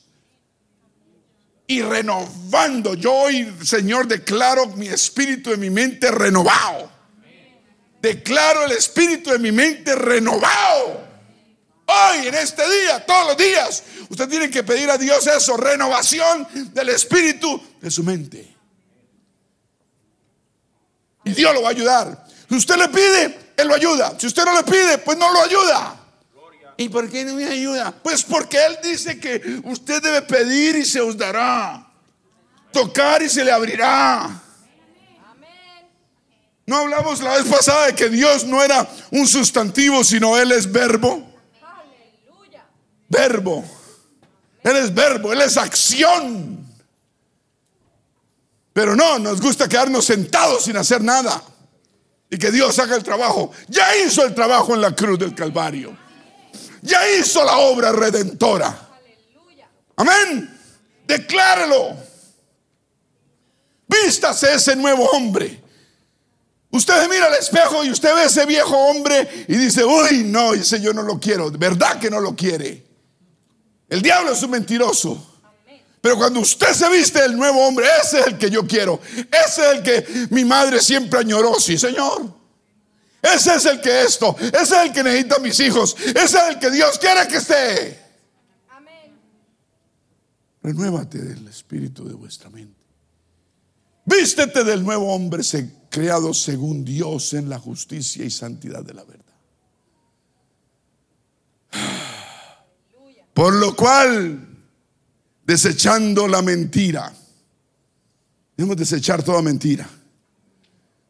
y renovando. Yo hoy, Señor, declaro mi espíritu en mi mente renovado. Declaro el espíritu de mi mente renovado. Hoy, en este día, todos los días, usted tiene que pedir a Dios eso, renovación del espíritu de su mente. Y Dios lo va a ayudar. Si usted le pide, Él lo ayuda. Si usted no le pide, pues no lo ayuda. ¿Y por qué no me ayuda? Pues porque Él dice que usted debe pedir y se os dará. Tocar y se le abrirá. No hablamos la vez pasada de que Dios no era un sustantivo, sino Él es verbo. verbo. Él es verbo, Él es acción. Pero no, nos gusta quedarnos sentados sin hacer nada. Y que Dios haga el trabajo. Ya hizo el trabajo en la cruz del Calvario. Ya hizo la obra redentora. Amén. Declárelo. Vístase ese nuevo hombre. Usted mira al espejo y usted ve ese viejo hombre y dice, uy, no, ese yo no lo quiero. ¿Verdad que no lo quiere? El diablo es un mentiroso. Pero cuando usted se viste el nuevo hombre, ese es el que yo quiero. Ese es el que mi madre siempre añoró, sí, Señor. Ese es el que esto, ese es el que necesita a mis hijos, ese es el que Dios quiere que esté. Amén. Renuévate del espíritu de vuestra mente. Vístete del nuevo hombre creado según Dios en la justicia y santidad de la verdad. Por lo cual desechando la mentira. Debemos desechar toda mentira.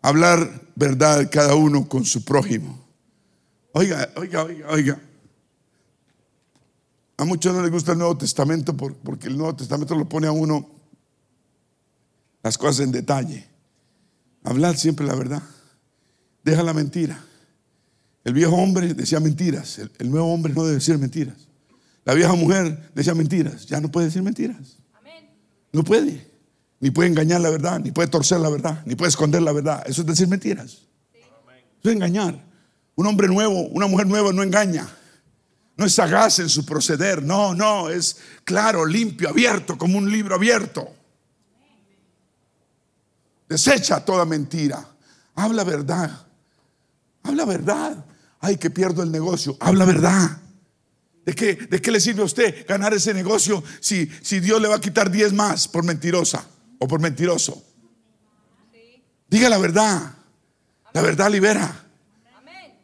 Hablar verdad cada uno con su prójimo. Oiga, oiga, oiga, oiga. A muchos no les gusta el Nuevo Testamento porque el Nuevo Testamento lo pone a uno las cosas en detalle. Hablar siempre la verdad. Deja la mentira. El viejo hombre decía mentiras. El, el nuevo hombre no debe decir mentiras. La vieja mujer decía mentiras, ya no puede decir mentiras. No puede. Ni puede engañar la verdad, ni puede torcer la verdad, ni puede esconder la verdad. Eso es decir mentiras. Eso es engañar. Un hombre nuevo, una mujer nueva no engaña. No es sagaz en su proceder. No, no, es claro, limpio, abierto, como un libro abierto. Desecha toda mentira. Habla verdad. Habla verdad. Ay, que pierdo el negocio. Habla verdad. ¿De qué, ¿De qué le sirve a usted ganar ese negocio si, si Dios le va a quitar 10 más por mentirosa o por mentiroso? Diga la verdad. La verdad libera.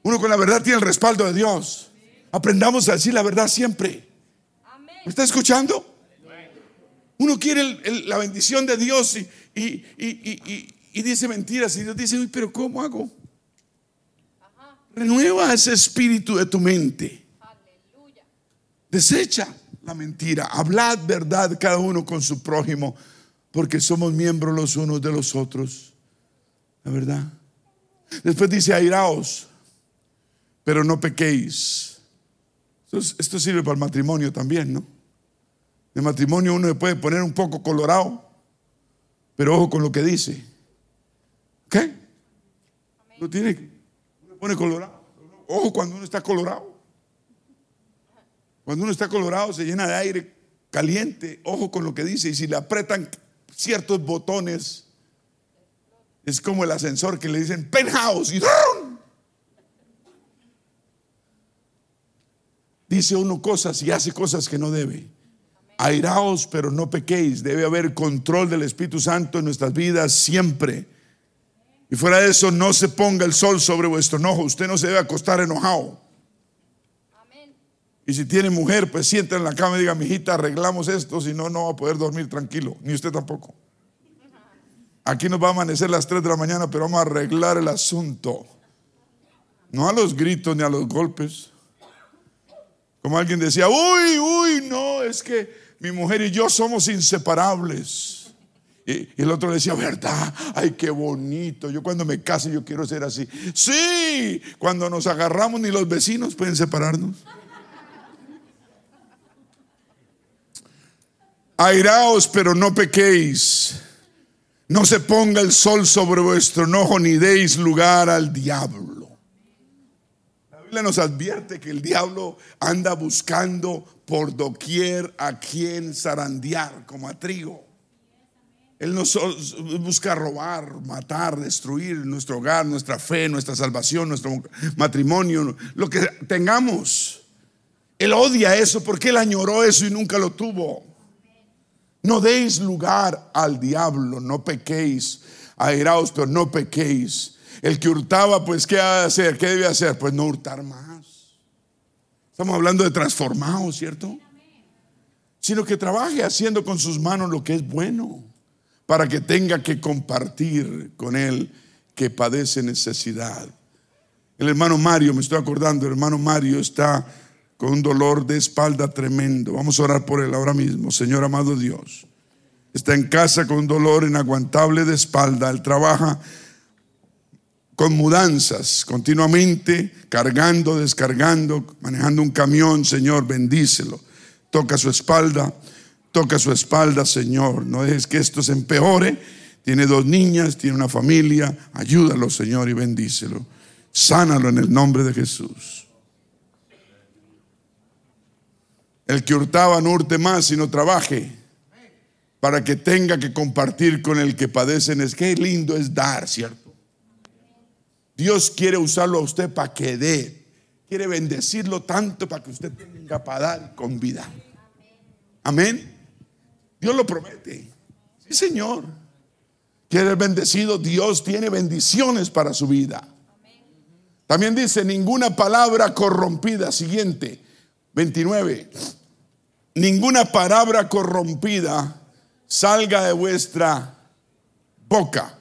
Uno con la verdad tiene el respaldo de Dios. Aprendamos a decir la verdad siempre. ¿Me está escuchando? Uno quiere la bendición de Dios y, y, dice mentiras y Dios dice, pero ¿cómo hago? Renueva ese espíritu de tu mente. Desecha la mentira. Hablad verdad cada uno con su prójimo, porque somos miembros los unos de los otros. La verdad. Después dice, airaos, pero no pequéis. Esto, sirve para el matrimonio también, ¿no? El matrimonio uno se puede poner un poco colorado, pero ojo con lo que dice. ¿Qué? No tiene, uno pone colorado. Ojo cuando uno está colorado. Cuando uno está colorado se llena de aire caliente, ojo con lo que dice, y si le apretan ciertos botones, es como el ascensor que le dicen penthouse y dice uno cosas y hace cosas que no debe. Airaos, pero no pequéis. Debe haber control del Espíritu Santo en nuestras vidas siempre. Y fuera de eso, no se ponga el sol sobre vuestro enojo. Usted no se debe acostar enojado. Y si tiene mujer, pues sienta en la cama y diga, mijita, arreglamos esto, si no, no va a poder dormir tranquilo, ni usted tampoco. Aquí nos va a amanecer las 3 de la mañana, pero vamos a arreglar el asunto. No a los gritos ni a los golpes. Como alguien decía, uy, uy, no, es que mi mujer y yo somos inseparables. Y, el otro le decía, ¿verdad? Ay, qué bonito. Yo cuando me case yo quiero ser así. Sí, cuando nos agarramos ni los vecinos pueden separarnos. Airaos, pero no pequéis. No se ponga el sol sobre vuestro enojo, ni deis lugar al diablo. La Biblia nos advierte que el diablo anda buscando por doquier a quien zarandear, como a trigo. Él nos busca robar, matar, destruir nuestro hogar, nuestra fe, nuestra salvación, nuestro matrimonio, lo que tengamos. Él odia eso porque él añoró eso y nunca lo tuvo. No deis lugar al diablo, no pequéis. Airaos, pero no pequéis. El que hurtaba, pues, ¿qué ha de hacer? ¿Qué debe hacer? Pues no hurtar más. Estamos hablando de transformado, ¿cierto? Sino que trabaje haciendo con sus manos lo que es bueno, para que tenga que compartir con él que padece necesidad. El hermano Mario, me estoy acordando, el hermano Mario está con un dolor de espalda tremendo. Vamos a orar por él ahora mismo. Señor amado Dios, está en casa con un dolor inaguantable de espalda. Él trabaja con mudanzas continuamente, cargando, descargando, manejando un camión. Señor, bendícelo. Toca su espalda, toca su espalda, Señor. No dejes que esto se empeore. Tiene dos niñas, tiene una familia. Ayúdalo, Señor, y bendícelo. Sánalo en el nombre de Jesús. El que hurtaba no hurte más, sino trabaje para que tenga que compartir con el que padecen. Es que lindo es dar, ¿cierto? Dios quiere usarlo a usted para que dé. Quiere bendecirlo tanto para que usted tenga para dar con vida. Amén. Dios lo promete. Sí, Señor. Quiere bendecido. Dios tiene bendiciones para su vida. También dice, ninguna palabra corrompida. Siguiente, 29 ninguna palabra corrompida salga de vuestra boca.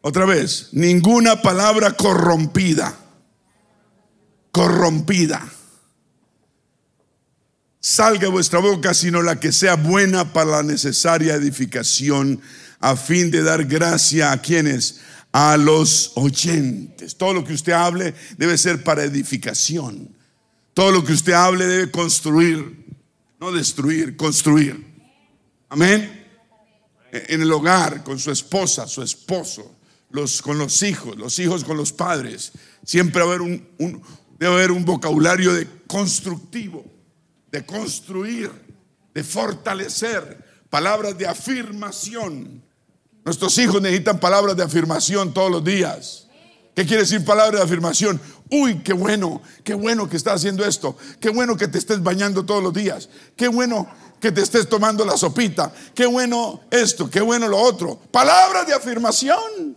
Otra vez, ninguna palabra corrompida, corrompida, salga de vuestra boca, sino la que sea buena para la necesaria edificación, a fin de dar gracia a quienes, a los oyentes. Todo lo que usted hable debe ser para edificación todo lo que usted hable debe construir, no destruir, construir. Amén. En el hogar, con su esposa, su esposo, los, con los hijos, los hijos con los padres. Siempre debe haber un vocabulario de constructivo, de construir, de fortalecer, palabras de afirmación. Nuestros hijos necesitan palabras de afirmación todos los días. ¿Qué quiere decir palabra de afirmación? Uy, qué bueno, qué bueno que estás haciendo esto. Qué bueno que te estés bañando todos los días. Qué bueno que te estés tomando la sopita. Qué bueno esto, qué bueno lo otro. Palabra de afirmación.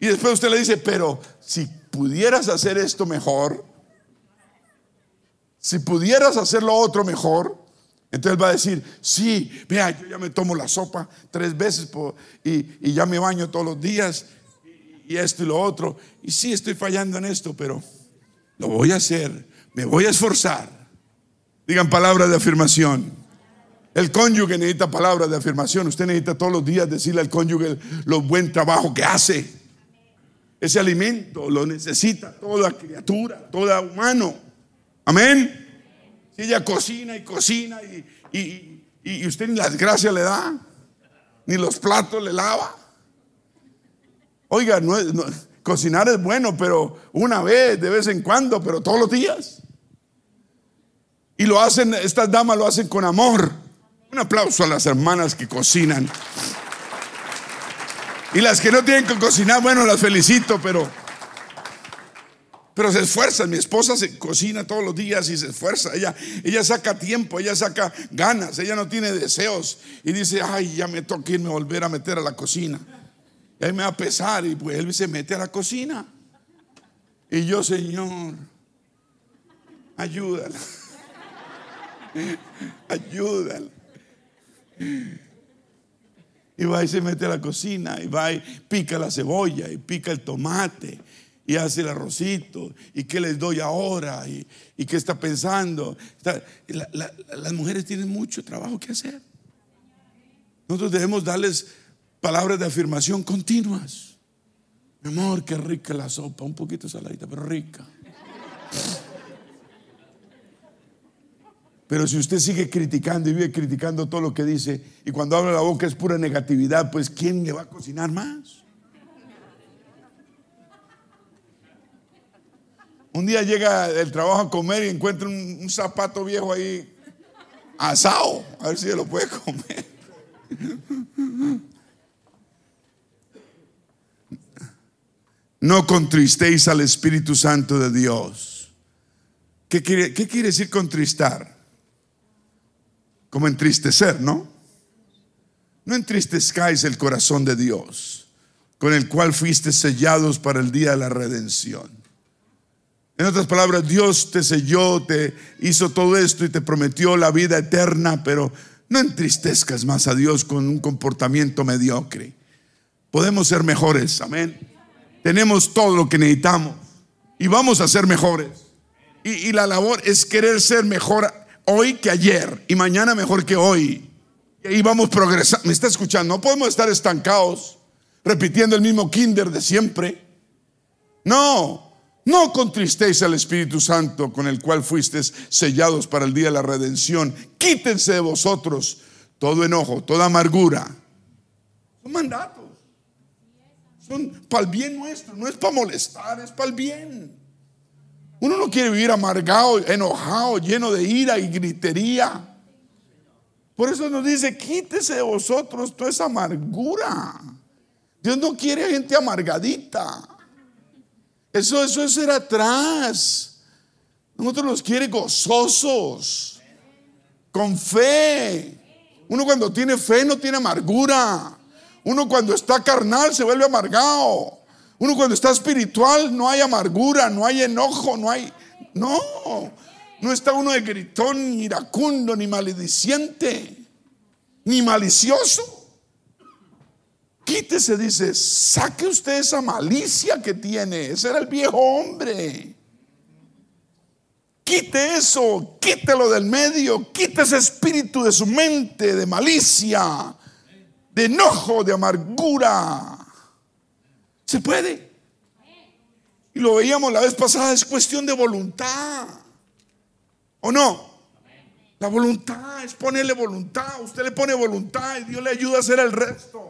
Y después usted le dice, pero si pudieras hacer esto mejor, si pudieras hacer lo otro mejor, entonces va a decir, sí, vea, yo ya me tomo la sopa tres veces y, ya me baño todos los días y, esto y lo otro. Y sí, estoy fallando en esto, pero lo voy a hacer, me voy a esforzar. Digan palabras de afirmación. El cónyuge necesita palabras de afirmación. Usted necesita todos los días decirle al cónyuge lo buen trabajo que hace. Ese alimento lo necesita toda criatura, todo humano. Amén. Si ella cocina y cocina y, usted ni las gracias le da, ni los platos le lava. Oiga, cocinar es bueno, pero una vez, de vez en cuando, pero todos los días. Y lo hacen, estas damas lo hacen con amor. Un aplauso a las hermanas que cocinan. Y las que no tienen que cocinar, bueno, las felicito, pero pero se esfuerza. Mi esposa se cocina todos los días y se esfuerza. Ella, ella saca tiempo, ella saca ganas, ella no tiene deseos. Y dice, ay, ya me toca irme a volver a meter a la cocina. Y ahí me va a pesar y pues él se mete a la cocina. Y yo, Señor, ayúdala. ayúdala. Y va y se mete a la cocina y va y pica la cebolla y pica el tomate y hace el arrocito y qué les doy ahora y, qué está pensando. las mujeres tienen mucho trabajo que hacer. Nosotros debemos darles palabras de afirmación continuas. Mi amor, qué rica la sopa, un poquito saladita, pero rica. Pero si usted sigue criticando y vive criticando todo lo que dice y cuando abre la boca es pura negatividad, pues ¿quién le va a cocinar más? Un día llega del trabajo a comer y encuentra un, zapato viejo ahí asado. A ver si se lo puede comer. No contristéis al Espíritu Santo de Dios. ¿Qué quiere, ¿Qué quiere, decir contristar? Como entristecer, ¿no? No entristezcáis el corazón de Dios, con el cual fuiste sellados para el día de la redención. En otras palabras, Dios te selló, te hizo todo esto y te prometió la vida eterna, pero no entristezcas más a Dios con un comportamiento mediocre. Podemos ser mejores, amén. Tenemos todo lo que necesitamos. y vamos a ser mejores. Y, y la labor es querer ser mejor hoy que ayer y mañana mejor que hoy. Y vamos progresando. ¿Me está escuchando? No podemos estar estancados repitiendo el mismo kinder de siempre. No, no contristéis al Espíritu Santo con el cual fuisteis sellados para el día de la redención. Quítense de vosotros todo enojo, toda amargura. Son mandatos. Son para el bien nuestro, no es para molestar, es para el bien. Uno no quiere vivir amargado, enojado, lleno de ira y gritería. Por eso nos dice, quítese de vosotros toda esa amargura. Dios no quiere gente amargadita. Eso, eso es ser atrás. Nosotros los quiere gozosos, con fe. Uno cuando tiene fe no tiene amargura. Uno cuando está carnal se vuelve amargado. Uno cuando está espiritual no hay amargura, no hay enojo, no hay... No, no está uno de gritón, ni iracundo, ni malediciente, ni malicioso. Quítese, dice, saque usted esa malicia que tiene. Ese era el viejo hombre. Quite eso, quítelo del medio, quite ese espíritu de su mente, de malicia, de enojo, de amargura. Se puede. Y lo veíamos la vez pasada, es cuestión de voluntad. ¿O no? La voluntad es ponerle voluntad. Usted le pone voluntad y Dios le ayuda a hacer el resto.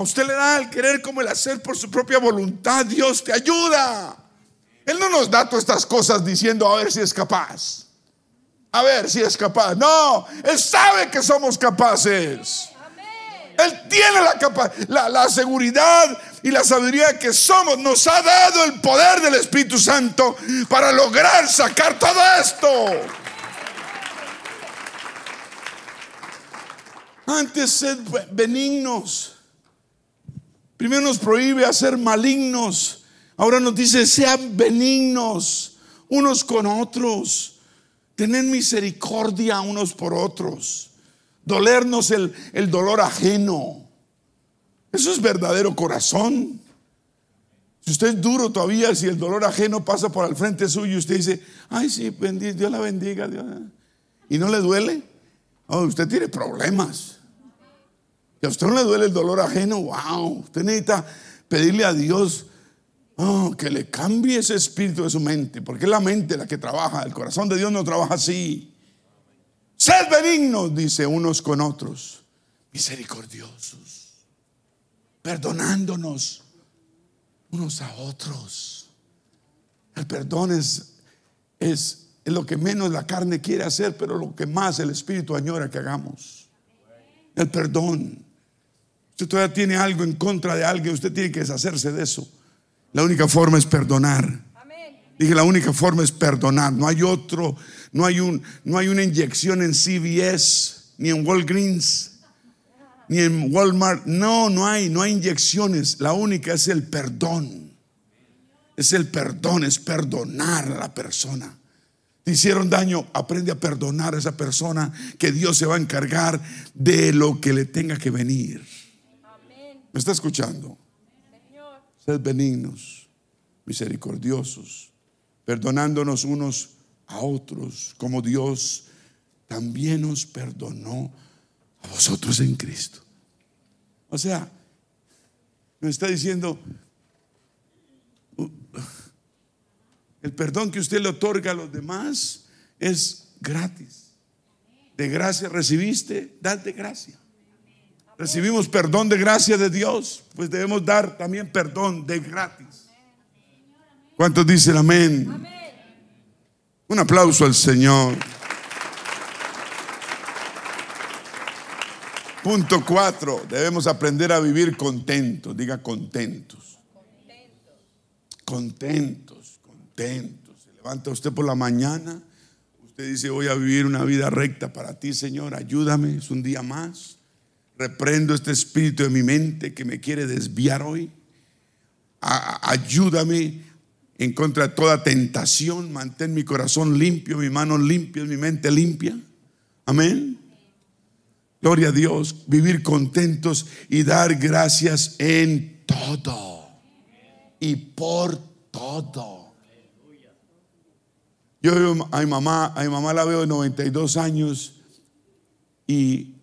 A usted le da el querer como el hacer por su propia voluntad. Dios te ayuda. Él no nos da todas estas cosas diciendo a ver si es capaz. A ver si es capaz. No, Él sabe que somos capaces. Él tiene la, la, seguridad y la sabiduría que somos. Nos ha dado el poder del Espíritu Santo para lograr sacar todo esto. Antes sed benignos. Primero nos prohíbe hacer malignos. Ahora nos dice, sean benignos unos con otros. Tened misericordia unos por otros. Dolernos el, el dolor ajeno. Eso es verdadero corazón. Si usted es duro todavía, si el dolor ajeno pasa por al frente suyo, usted dice, ay, sí, Dios la bendiga. Y no le duele. Oh, usted tiene problemas. Y a usted no le duele el dolor ajeno, wow. Usted necesita pedirle a Dios oh, que le cambie ese espíritu de su mente, porque es la mente la que trabaja. El corazón de Dios no trabaja así. Sed benignos, dice unos con otros, misericordiosos perdonándonos unos a otros. El perdón es, es, lo que menos la carne quiere hacer, pero lo que más el Espíritu añora que hagamos. El perdón. Usted todavía tiene algo en contra de alguien, usted tiene que deshacerse de eso. La única forma es perdonar. Dije, la única forma es perdonar. No hay otro, no hay, un, no hay una inyección en CVS ni en Walgreens ni en Walmart. No, no hay, no hay inyecciones. La única es el perdón. Es el perdón, es perdonar a la persona. Te hicieron daño, aprende a perdonar a esa persona que Dios se va a encargar de lo que le tenga que venir. ¿Me está escuchando? Sed benignos, misericordiosos, perdonándonos unos a otros, como Dios también nos perdonó a vosotros en Cristo. O sea, nos está diciendo, el perdón que usted le otorga a los demás es gratis. De gracia recibiste, date gracia. Recibimos perdón de gracia de Dios, pues debemos dar también perdón de gratis. ¿Cuántos dicen amén? Un aplauso al Señor. Punto cuatro, debemos aprender a vivir contentos, diga contentos. Contentos, contentos. Se levanta usted por la mañana, usted dice, voy a vivir una vida recta para ti, Señor, ayúdame, es un día más. Reprendo este espíritu de mi mente que me quiere desviar hoy. ayúdame en contra de toda tentación, mantén mi corazón limpio, mi mano limpia, mi mente limpia. Amén. Gloria a Dios, vivir contentos y dar gracias en todo y por Todo. Yo veo a mi mamá, a mi mamá la veo de 92 años y,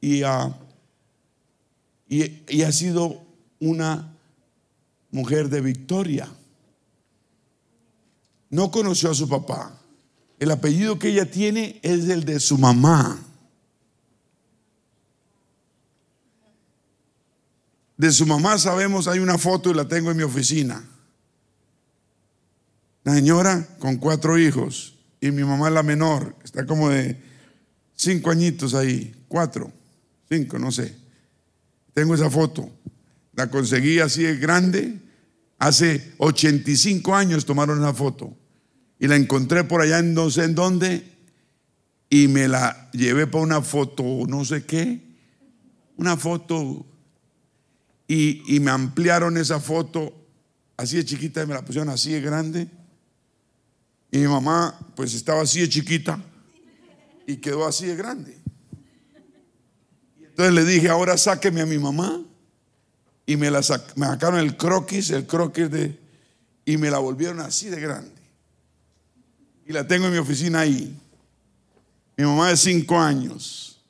y, ah, y, ha sido una mujer de victoria. No conoció a su papá. El apellido que ella tiene es el de su mamá. De su mamá sabemos, hay una foto y la tengo en mi oficina. La señora con cuatro hijos y mi mamá la menor, está como de cinco añitos ahí, cuatro, cinco, no sé. Tengo esa foto. La conseguí así de grande. Hace 85 años tomaron esa foto. Y la encontré por allá en no sé en dónde. Y me la llevé para una foto, no sé qué. Una foto y, me ampliaron esa foto así de chiquita y me la pusieron así de grande. Y mi mamá pues estaba así de chiquita y quedó así de grande. Entonces le dije, ahora sáqueme a mi mamá. Y me, la sacaron el croquis, el croquis de... Y me la volvieron así de grande. Y la tengo en mi oficina ahí. Mi mamá de cinco años,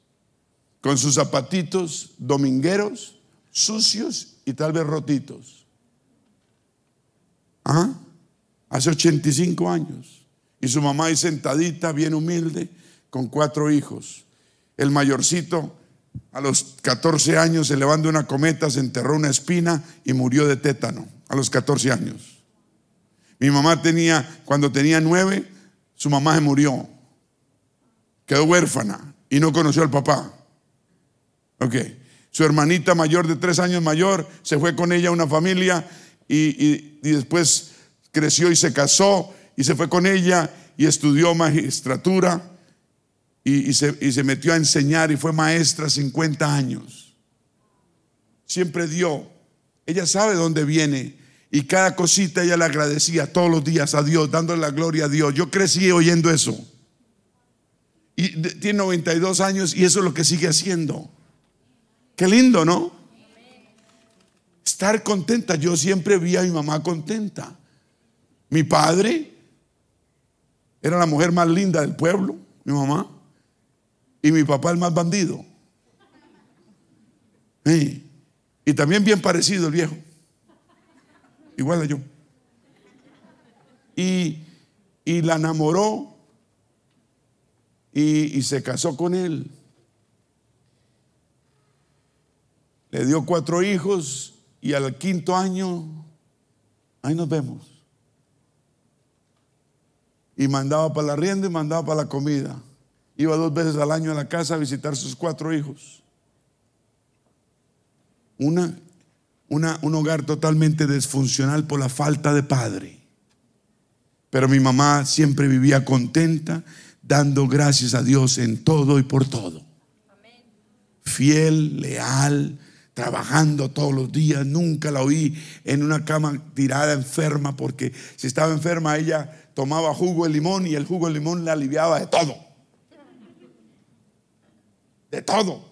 con sus zapatitos domingueros sucios y tal vez rotitos. ¿Ah? Hace 85 años. Y su mamá ahí sentadita, bien humilde, con cuatro hijos. El mayorcito, a los 14 años, se levantó una cometa, se enterró una espina y murió de tétano, a los 14 años. Mi mamá tenía, cuando tenía nueve, su mamá se murió. Quedó huérfana y no conoció al papá. Ok. Su hermanita mayor de tres años mayor se fue con ella a una familia y, después creció y se casó y se fue con ella y estudió magistratura y, se, se metió a enseñar y fue maestra 50 años. Siempre dio. Ella sabe dónde viene y cada cosita ella le agradecía todos los días a Dios, dándole la gloria a Dios. Yo crecí oyendo eso. Y tiene 92 años y eso es lo que sigue haciendo. Qué lindo, ¿no? Estar contenta. Yo siempre vi a mi mamá contenta. Mi padre era la mujer más linda del pueblo, mi mamá. Y mi papá el más bandido. Y también bien parecido el viejo. Igual a yo. Y, y la enamoró y, y se casó con él. Le dio cuatro hijos y al quinto año, ahí nos vemos. Y mandaba para la rienda y mandaba para la comida. Iba dos veces al año a la casa a visitar sus cuatro hijos. Una, una, un hogar totalmente disfuncional por la falta de padre. Pero mi mamá siempre vivía contenta, dando gracias a Dios en todo y por todo. Fiel, leal, trabajando todos los días, nunca la oí en una cama tirada enferma, porque si estaba enferma ella tomaba jugo de limón y el jugo de limón le aliviaba de todo. De todo.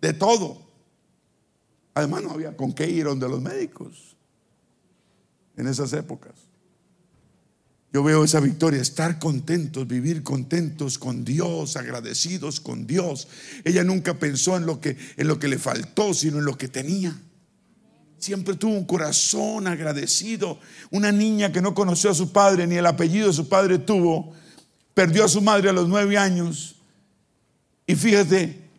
De todo. Además no había con qué ir donde los médicos en esas épocas. Yo veo esa victoria, estar contentos, vivir contentos con Dios, agradecidos con Dios. Ella nunca pensó en lo que, en lo que le faltó, sino en lo que tenía. Siempre tuvo un corazón agradecido. Una niña que no conoció a su padre, ni el apellido de su padre tuvo, perdió a su madre a los nueve años. Y fíjate,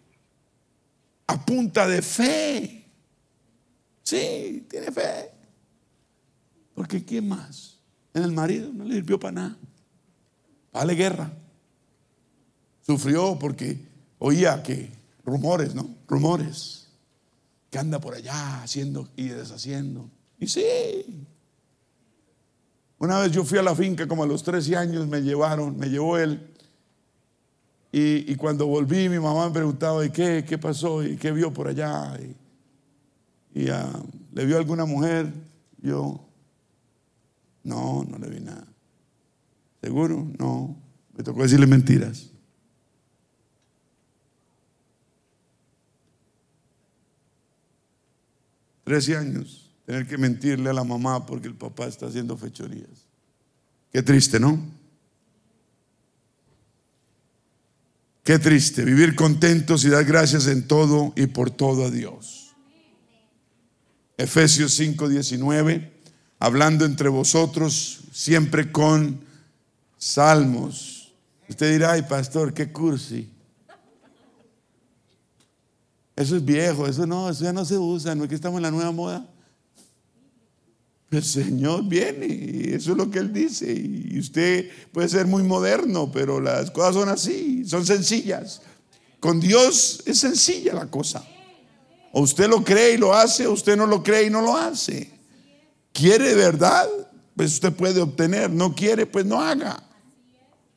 a punta de fe. Sí, tiene fe. Porque ¿quién más? en el marido, no le sirvió para nada. Vale guerra. Sufrió porque oía que rumores, ¿no? Rumores. Que anda por allá haciendo y deshaciendo. Y sí. Una vez yo fui a la finca como a los 13 años, me llevaron, me llevó él. Y, cuando volví, mi mamá me preguntaba, ¿y qué, qué pasó? ¿Y qué vio por allá? Y, ah, le vio alguna mujer. Yo, no, no le vi nada. ¿Seguro? No. Me tocó decirle mentiras. Trece años tener que mentirle a la mamá porque el papá está haciendo fechorías. Qué triste, ¿no? Qué triste vivir contentos y dar gracias en todo y por todo a Dios. Efesios 5:19, hablando entre vosotros siempre con salmos. Usted dirá, ay pastor, qué cursi. Eso es viejo, eso no, eso ya no se usa, no es que estamos en la nueva moda. El Señor viene y eso es lo que Él dice. Y usted puede ser muy moderno, pero las cosas son así, son sencillas. Con Dios es sencilla la cosa. O usted lo cree y lo hace, o usted no lo cree y no lo hace. ¿Quiere verdad? Pues usted puede obtener. No quiere, pues no haga.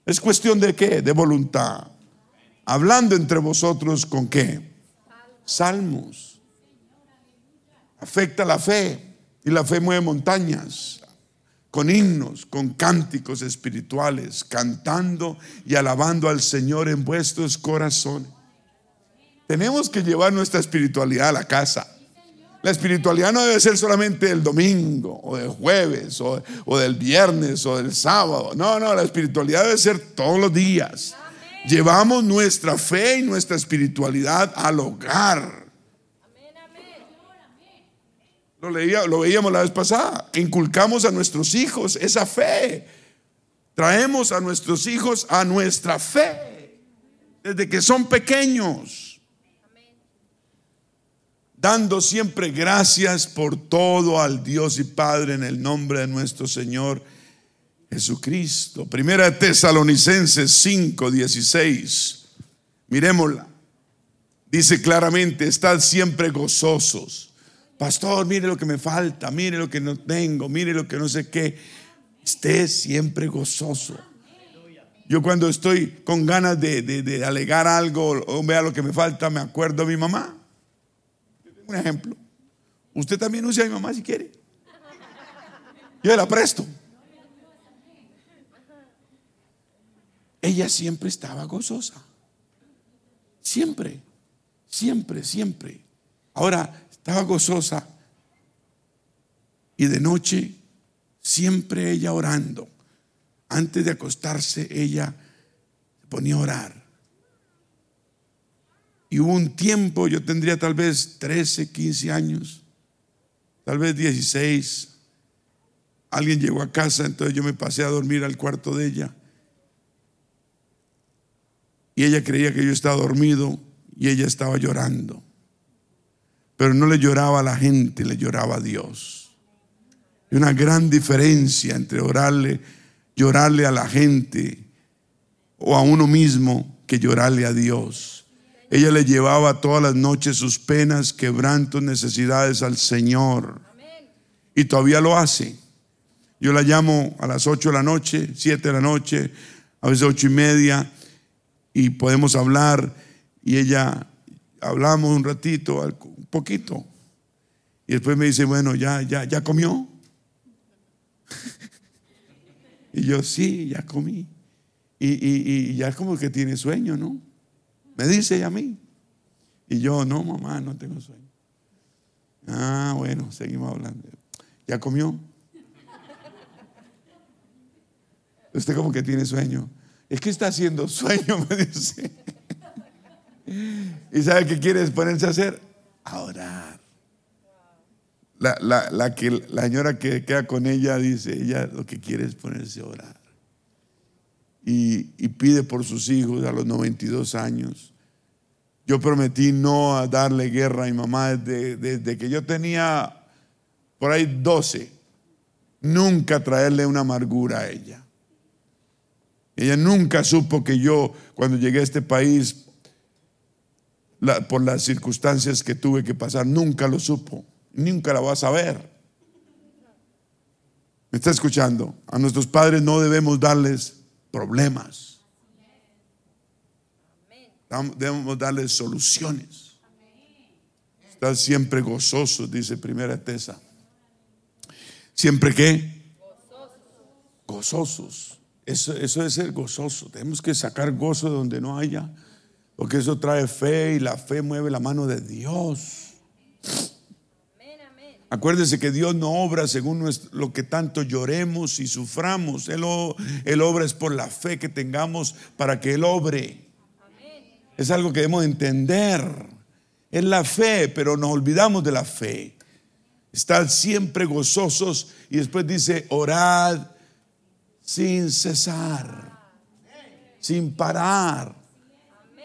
Es cuestión de qué? De voluntad. Hablando entre vosotros con qué? salmos. Afecta la fe y la fe mueve montañas con himnos, con cánticos espirituales, cantando y alabando al Señor en vuestros corazones. Tenemos que llevar nuestra espiritualidad a la casa. La espiritualidad no debe ser solamente el domingo o del jueves o, o, del viernes o del sábado. No, no, la espiritualidad debe ser todos los días. Llevamos nuestra fe y nuestra espiritualidad al hogar. Lo, leía, lo veíamos la vez pasada. Inculcamos a nuestros hijos esa fe. Traemos a nuestros hijos a nuestra fe. Desde que son pequeños. Dando siempre gracias por todo al Dios y Padre en el nombre de nuestro Señor Jesucristo. Primera de Tesalonicenses 5, 16. Miremosla. Dice claramente, estad siempre gozosos. Pastor, mire lo que me falta, mire lo que no tengo, mire lo que no sé qué. Esté siempre gozoso. Yo cuando estoy con ganas de, alegar algo o vea lo que me falta, me acuerdo a mi mamá. un ejemplo. Usted también use a mi mamá si quiere. Yo la presto. ella siempre estaba gozosa. Siempre, siempre, siempre. Ahora estaba gozosa y de noche siempre ella orando. Antes de acostarse ella se ponía a orar. Y hubo un tiempo, yo tendría tal vez 13, 15 años, tal vez 16. Alguien llegó a casa, entonces yo me pasé a dormir al cuarto de ella. Y ella creía que yo estaba dormido y ella estaba llorando. Pero no le lloraba a la gente, le lloraba a Dios. Hay una gran diferencia entre orarle, llorarle a la gente o a uno mismo que llorarle a Dios. Ella le llevaba todas las noches sus penas, quebrantos, necesidades al Señor. Y todavía lo hace. Yo la llamo a las 8 de la noche, 7 de la noche, a veces ocho y media y podemos hablar y ella hablamos un ratito, poquito. Y después me dice, bueno, ya, ya, ya comió. y yo, sí, ya comí. Y, y, y, ya es como que tiene sueño, ¿no? Me dice ella a mí. Y yo, no, mamá, no tengo sueño. Ah, bueno, seguimos hablando. ¿Ya comió? Usted como que tiene sueño. Es que está haciendo sueño, me dice. ¿Y sabe qué quiere ponerse a hacer? A orar. La, que, la señora que queda con ella dice, ella lo que quiere es ponerse a orar. Y, pide por sus hijos a los 92 años. Yo prometí no a darle guerra a mi mamá desde, desde que yo tenía por ahí 12. Nunca traerle una amargura a ella. Ella nunca supo que yo, cuando llegué a este país, por las circunstancias que tuve que pasar, nunca lo supo. Nunca la va a saber. ¿Me está escuchando? A nuestros padres no debemos darles problemas. Debemos darles soluciones. Estar siempre gozosos, dice Primera Tesa. ¿Siempre qué? Gozosos. Eso, eso es ser gozoso. Tenemos que sacar gozo de donde no haya, porque eso trae fe y la fe mueve la mano de Dios. Acuérdese que Dios no obra según lo que tanto lloremos y suframos. Él, obra es por la fe que tengamos para que Él obre. Es algo que debemos entender. Es la fe, pero nos olvidamos de la fe. Estar siempre gozosos y después dice, orad sin cesar, sin parar.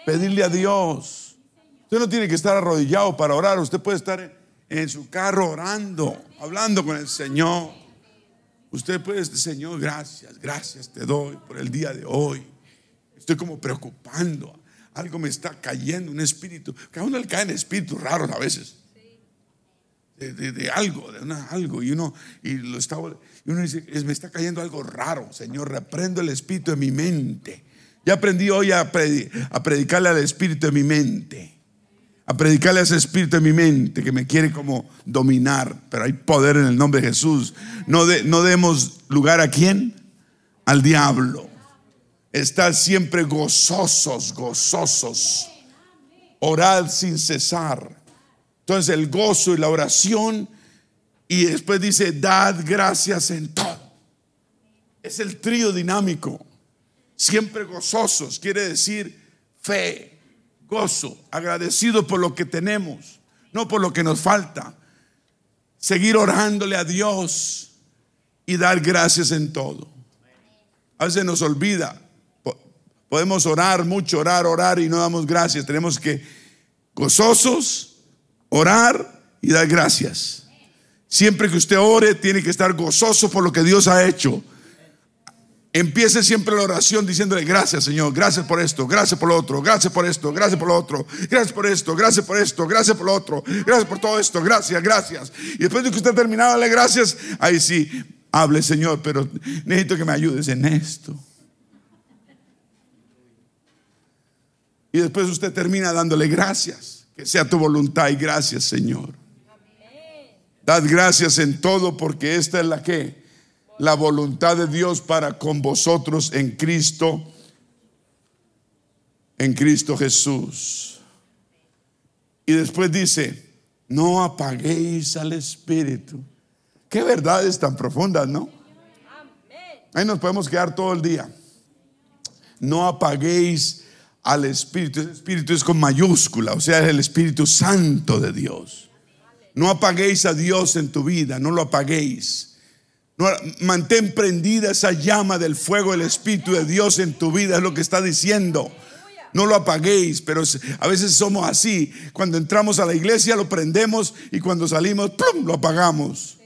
Pedirle a Dios. Usted no tiene que estar arrodillado para orar, usted puede estar en su carro orando, hablando con el Señor. Usted puede decir, Señor, gracias, gracias te doy por el día de hoy. Estoy como preocupando. Algo me está cayendo, un espíritu. Que a uno le caen espíritus raros a veces. De, algo, de algo. Y uno, y lo está, y uno dice, me está cayendo algo raro. Señor, reprendo el espíritu de mi mente. Ya aprendí hoy a, predicarle al espíritu de mi mente a predicarle a ese espíritu en mi mente que me quiere como dominar, pero hay poder en el nombre de Jesús. No, no demos lugar a quién? Al diablo. Estar siempre gozosos, gozosos. Orad sin cesar. Entonces el gozo y la oración y después dice, dad gracias en todo. Es el trío dinámico. Siempre gozosos, quiere decir fe, gozo, agradecido por lo que tenemos, no por lo que nos falta. Seguir orándole a Dios y dar gracias en todo. A veces nos olvida. Podemos orar mucho, orar, orar y no damos gracias. Tenemos que gozosos, orar y dar gracias. Siempre que usted ore, tiene que estar gozoso por lo que Dios ha hecho Empiece siempre la oración diciéndole gracias Señor, gracias por esto, gracias por lo otro, gracias por esto, gracias por lo otro, gracias por esto, gracias por esto, gracias por lo otro, gracias por todo esto, gracias, gracias. Y después de que usted terminado, darle gracias, ahí sí, hable Señor, pero necesito que me ayudes en esto. Y después usted termina dándole gracias, que sea tu voluntad y gracias Señor. Dad gracias en todo porque esta es la que la voluntad de Dios para con vosotros en Cristo, en Cristo Jesús. Y después dice, no apaguéis al Espíritu. Qué verdades tan profundas, ¿no? Ahí nos podemos quedar todo el día. No apaguéis al Espíritu. Ese Espíritu es con mayúscula, o sea, es el Espíritu Santo de Dios. No apaguéis a Dios en tu vida, no lo apaguéis mantén prendida esa llama del fuego del Espíritu de Dios en tu vida, es lo que está diciendo. No lo apaguéis, pero a veces somos así. Cuando entramos a la iglesia lo prendemos y cuando salimos, ¡plum! lo apagamos.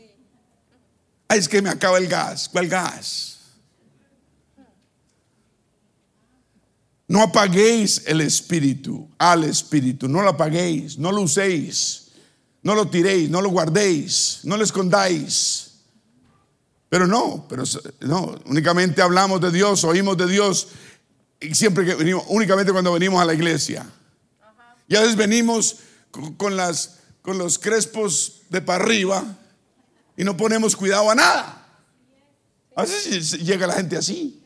Ay, es que me acaba el gas. ¿Cuál gas? No apaguéis el espíritu, al espíritu. No lo apaguéis, no lo uséis, no lo tiréis, no lo guardéis, no lo escondáis. Pero no, pero no, únicamente hablamos de Dios, oímos de Dios y siempre que venimos, únicamente cuando venimos a la iglesia. Y a veces venimos con, las, con los crespos de para arriba y no ponemos cuidado a nada. A veces llega la gente así,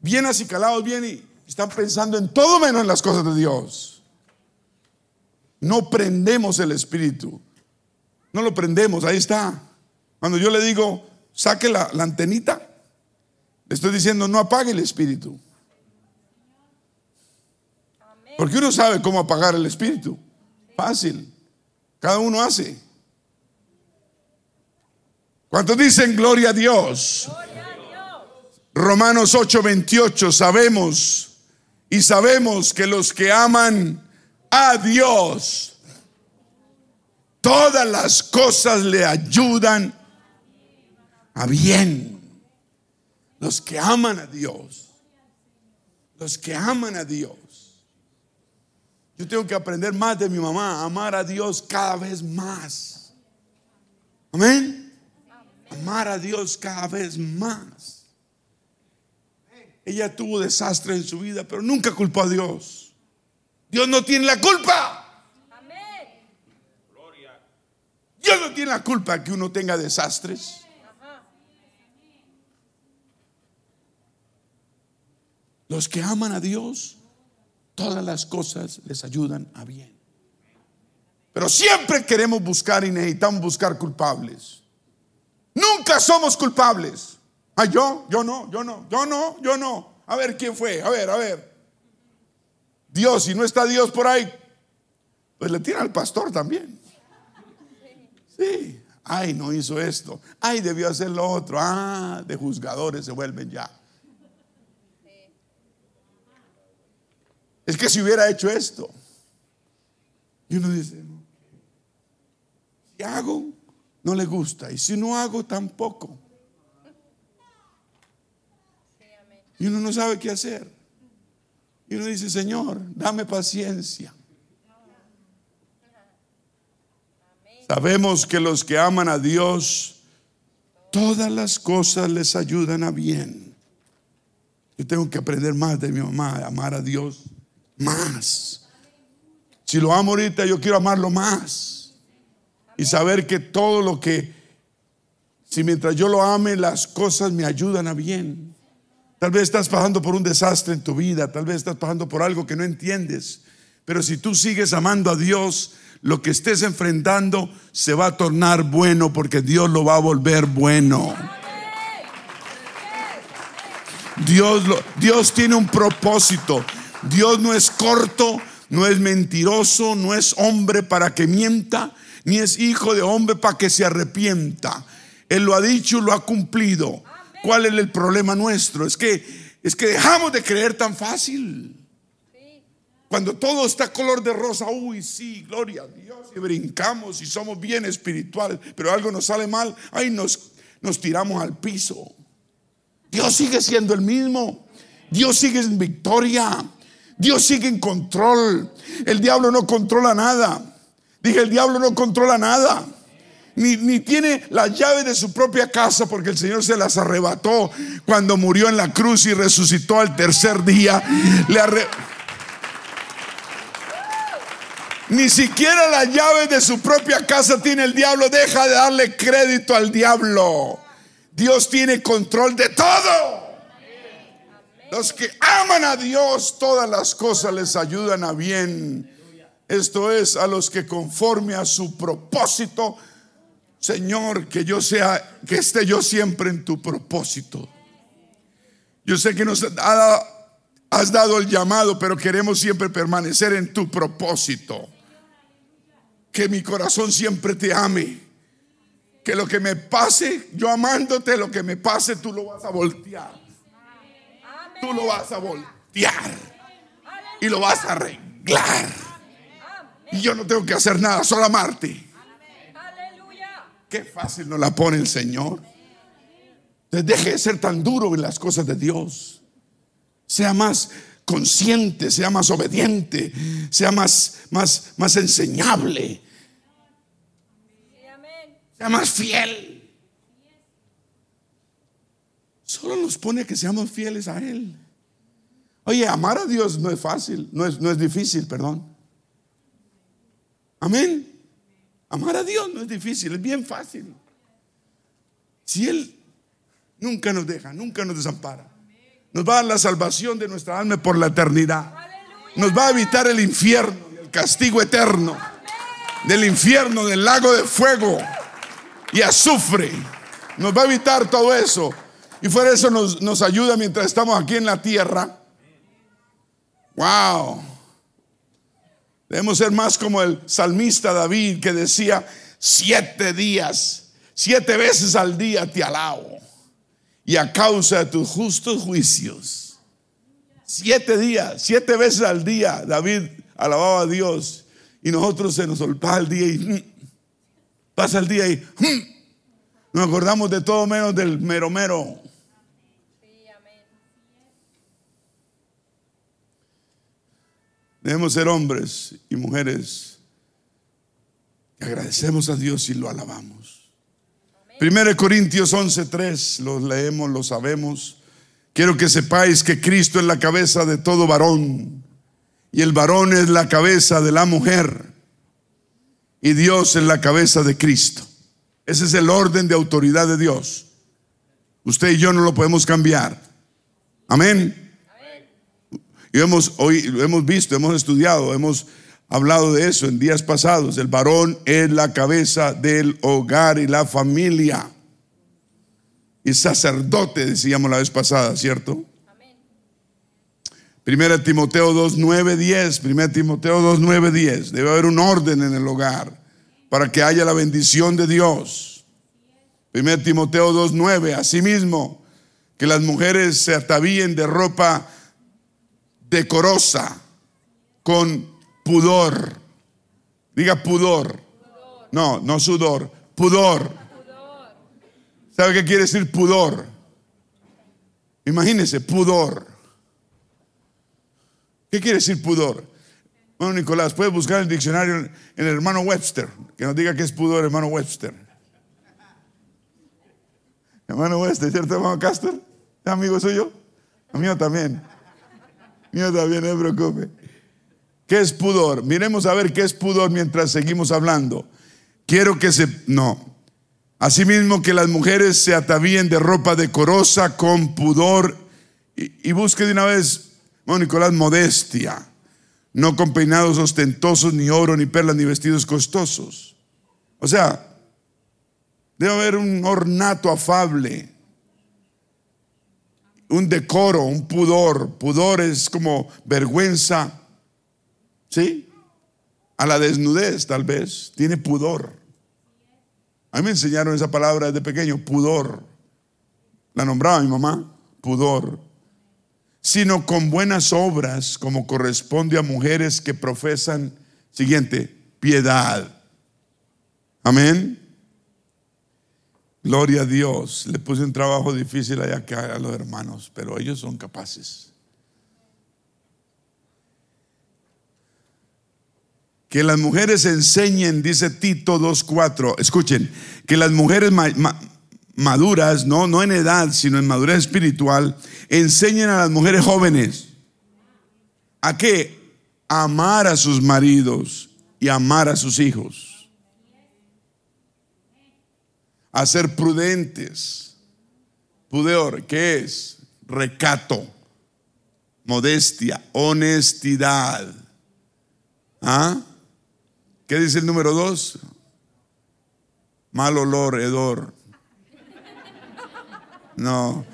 bien acicalados, bien y están pensando en todo menos en las cosas de Dios. No prendemos el espíritu, no lo prendemos, ahí está. Cuando yo le digo, saque la, antenita. Le estoy diciendo, no apague el espíritu. Porque uno sabe cómo apagar el espíritu. Fácil. Cada uno hace. ¿Cuántos dicen gloria a Dios? Romanos 8:28 sabemos y sabemos que los que aman a Dios, todas las cosas le ayudan a bien. Los que aman a Dios. Los que aman a Dios. Yo tengo que aprender más de mi mamá, amar a Dios cada vez más. Amén. Amar a Dios cada vez más. Ella tuvo desastre en su vida, pero nunca culpó a Dios. Dios no tiene la culpa. Dios no tiene la culpa que uno tenga desastres. Los que aman a Dios, todas las cosas les ayudan a bien. Pero siempre queremos buscar y necesitamos buscar culpables. Nunca somos culpables. Ah, yo, yo no, yo no, yo no, yo no. A ver quién fue, a ver, a ver. Dios, si no está Dios por ahí, pues le tira al pastor también. Sí, ay, no hizo esto, ay, debió hacer lo otro. Ah, de juzgadores se vuelven ya. Es que si hubiera hecho esto. Y uno dice, si hago, no le gusta. Y si no hago, tampoco. Y uno no sabe qué hacer. Y uno dice, Señor, dame paciencia. Sabemos que los que aman a Dios, todas las cosas les ayudan a bien. Yo tengo que aprender más de mi mamá, amar a Dios más. Si lo amo ahorita, yo quiero amarlo más. Y saber que todo lo que, si mientras yo lo ame, las cosas me ayudan a bien. Tal vez estás pasando por un desastre en tu vida, tal vez estás pasando por algo que no entiendes. Pero si tú sigues amando a Dios, lo que estés enfrentando se va a tornar bueno porque Dios lo va a volver bueno. Dios, Dios tiene un propósito. Dios no es corto, no es mentiroso, no es hombre para que mienta, ni es hijo de hombre para que se arrepienta. Él lo ha dicho, lo ha cumplido. ¿Cuál es el problema nuestro? Es que es que dejamos de creer tan fácil. Cuando todo está color de rosa, uy, sí, gloria a Dios, y brincamos y somos bien espirituales, pero algo nos sale mal, ahí nos, nos tiramos al piso. Dios sigue siendo el mismo. Dios sigue en victoria. Dios sigue en control. El diablo no controla nada. Dije, el diablo no controla nada. Ni, ni, tiene la llave de su propia casa porque el Señor se las arrebató cuando murió en la cruz y resucitó al tercer día. Ni siquiera la llave de su propia casa tiene el diablo. Deja de darle crédito al diablo. Dios tiene control de todo. Los que aman a Dios, todas las cosas les ayudan a bien. Esto es a los que conforme a su propósito, Señor, que yo sea, que esté yo siempre en tu propósito. Yo sé que nos has dado el llamado, pero queremos siempre permanecer en tu propósito que mi corazón siempre te ame. Que lo que me pase, yo amándote, lo que me pase, tú lo vas a voltear. Tú lo vas a voltear. Y lo vas a arreglar. Y yo no tengo que hacer nada, solo amarte. Qué fácil nos la pone el Señor. Entonces deje de ser tan duro en las cosas de Dios. Sea más consciente, sea más obediente, sea más, más, más enseñable sea más fiel. Solo nos pone que seamos fieles a Él. Oye, amar a Dios no es fácil, no es, no es difícil, perdón. Amén. Amar a Dios no es difícil, es bien fácil. Si Él nunca nos deja, nunca nos desampara, nos va a dar la salvación de nuestra alma por la eternidad. Nos va a evitar el infierno el castigo eterno del infierno, del lago de fuego y azufre. Nos va a evitar todo eso. Y fuera eso nos, nos ayuda mientras estamos aquí en la tierra. Wow. Debemos ser más como el salmista David que decía, siete días, siete veces al día te alabo. Y a causa de tus justos juicios. Siete días, siete veces al día David alababa a Dios. Y nosotros se nos olvidaba el día y mm, Pasa el día y hmm, nos acordamos de todo menos del mero mero. Debemos ser hombres y mujeres que agradecemos a Dios y lo alabamos. Primero Corintios 11:3, los leemos, lo sabemos. Quiero que sepáis que Cristo es la cabeza de todo varón y el varón es la cabeza de la mujer y Dios en la cabeza de Cristo. Ese es el orden de autoridad de Dios. Usted y yo no lo podemos cambiar. Amén. Y hemos, hoy, hemos visto, hemos estudiado, hemos hablado de eso en días pasados. El varón es la cabeza del hogar y la familia. Y sacerdote, decíamos la vez pasada, ¿cierto? Primera Timoteo 2, 9, 10. Primera Timoteo 2, 9, 10. Debe haber un orden en el hogar para que haya la bendición de Dios. Primera Timoteo 2, 9. Asimismo, que las mujeres se atavíen de ropa decorosa, con pudor. Diga pudor. No, no sudor, pudor. ¿Sabe qué quiere decir pudor? Imagínese, pudor. ¿Qué quiere decir pudor? Bueno, Nicolás, puedes buscar el diccionario el hermano Webster, que nos diga qué es pudor, hermano Webster. Hermano Webster, ¿cierto, hermano Castor? ¿Es amigo suyo? Mío también. Mío también, no se preocupe. ¿Qué es pudor? Miremos a ver qué es pudor mientras seguimos hablando. Quiero que se... No. Asimismo que las mujeres se atavíen de ropa decorosa con pudor y, y busque de una vez, bueno, Nicolás, modestia. No con peinados ostentosos, ni oro, ni perlas, ni vestidos costosos. O sea, debe haber un ornato afable un decoro, un pudor. Pudor es como vergüenza, ¿sí? A la desnudez tal vez, tiene pudor. A mí me enseñaron esa palabra desde pequeño, pudor. La nombraba mi mamá, pudor. Sino con buenas obras, como corresponde a mujeres que profesan, siguiente, piedad. Amén. Gloria a Dios. Le puse un trabajo difícil allá a los hermanos, pero ellos son capaces. Que las mujeres enseñen, dice Tito 2.4, escuchen, que las mujeres maduras, no, no en edad, sino en madurez espiritual, enseñen a las mujeres jóvenes a qué? amar a sus maridos y amar a sus hijos a ser prudentes. Pudeor, ¿qué es? Recato, modestia, honestidad. ¿Ah? ¿Qué dice el número dos? Mal olor, hedor. No,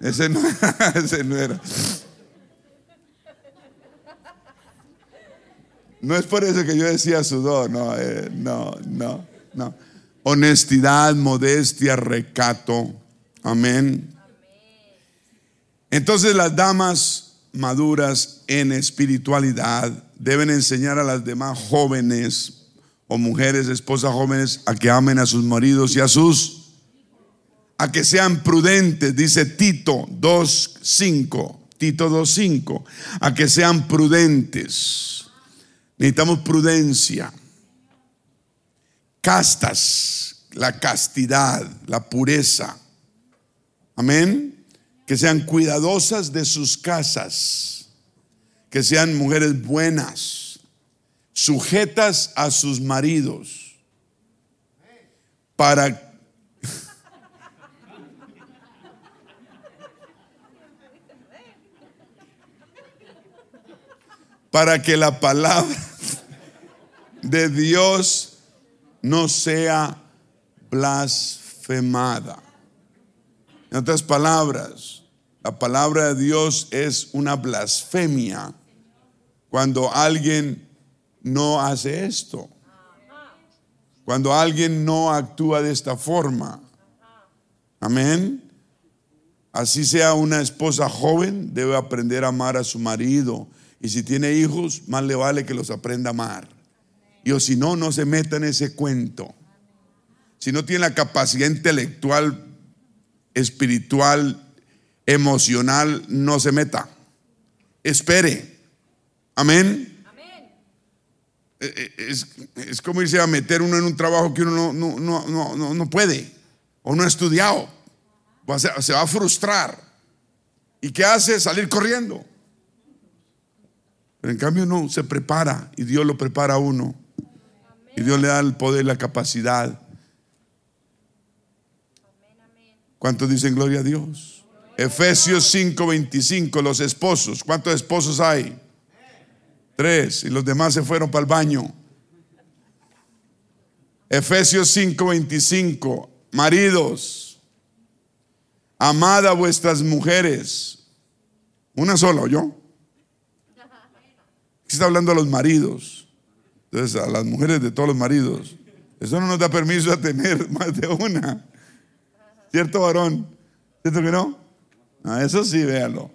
ese no, ese no era. No es por eso que yo decía sudor, no, eh, no, no, no honestidad, modestia, recato. Amén. Entonces las damas maduras en espiritualidad deben enseñar a las demás jóvenes o mujeres, esposas jóvenes, a que amen a sus maridos y a sus, a que sean prudentes, dice Tito 2.5, Tito 2.5, a que sean prudentes. Necesitamos prudencia castas, la castidad, la pureza. Amén. Que sean cuidadosas de sus casas, que sean mujeres buenas, sujetas a sus maridos, para para que la palabra de Dios no sea blasfemada. En otras palabras, la palabra de Dios es una blasfemia cuando alguien no hace esto. Cuando alguien no actúa de esta forma. Amén. Así sea una esposa joven, debe aprender a amar a su marido. Y si tiene hijos, más le vale que los aprenda a amar. Y o si no, no se meta en ese cuento. Si no tiene la capacidad intelectual, espiritual, emocional, no se meta. Espere. Amén. Eh, eh, es, como irse a meter uno en un trabajo que uno no, no, no, puede o no ha estudiado. Se va a frustrar. ¿Y qué hace? Salir corriendo. Pero en cambio no, se prepara y Dios lo prepara a uno. Y Dios le da el poder, la capacidad. ¿Cuántos dicen gloria a Dios? Efesios 5:25, los esposos. ¿Cuántos esposos hay? Tres. Y los demás se fueron para el baño. Efesios 5:25. Maridos, amad a vuestras mujeres. Una sola, ¿o yo? Está hablando a los maridos. Entonces, a las mujeres de todos los maridos. Eso no nos da permiso a tener más de una. ¿Cierto, varón? ¿Cierto que no? Ah, eso sí, véalo.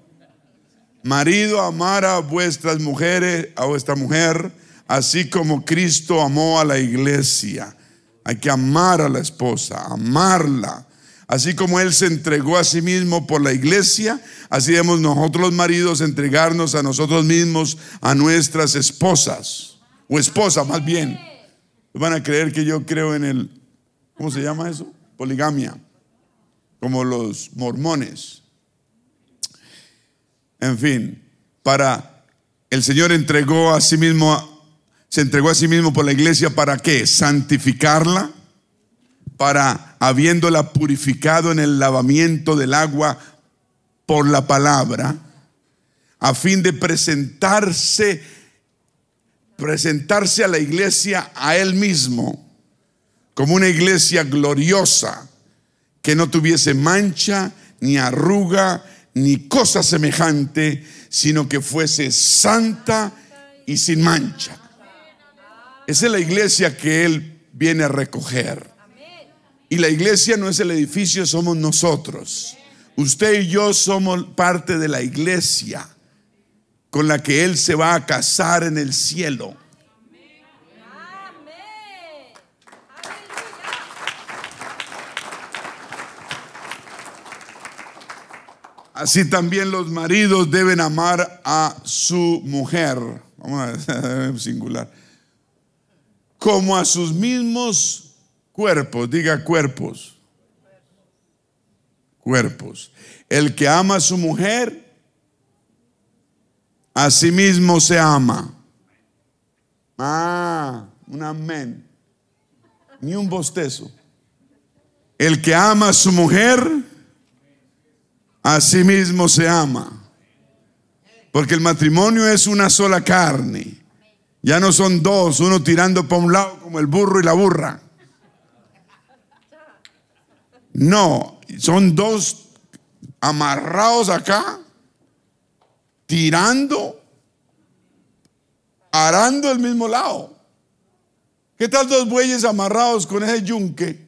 Marido, amar a vuestras mujeres, a vuestra mujer, así como Cristo amó a la iglesia. Hay que amar a la esposa, amarla. Así como Él se entregó a sí mismo por la iglesia, así debemos nosotros los maridos entregarnos a nosotros mismos, a nuestras esposas, o esposa más bien. Van a creer que yo creo en el, ¿cómo se llama eso? Poligamia, como los mormones. En fin, para el Señor entregó a sí mismo, se entregó a sí mismo por la iglesia para qué? Santificarla, para habiéndola purificado en el lavamiento del agua por la palabra, a fin de presentarse presentarse a la iglesia a él mismo como una iglesia gloriosa que no tuviese mancha ni arruga ni cosa semejante, sino que fuese santa y sin mancha. Esa es la iglesia que Él viene a recoger. Y la iglesia no es el edificio, somos nosotros. Usted y yo somos parte de la iglesia con la que Él se va a casar en el cielo. Así también los maridos deben amar a su mujer. Vamos a singular. Como a sus mismos cuerpos. Diga cuerpos. Cuerpos. El que ama a su mujer, a sí mismo se ama. Ah, un amén. Ni un bostezo. El que ama a su mujer, mismo se ama. Porque el matrimonio es una sola carne. Ya no son dos, uno tirando para un lado como el burro y la burra. No, son dos amarrados acá, tirando, arando el mismo lado. ¿Qué tal dos bueyes amarrados con ese yunque?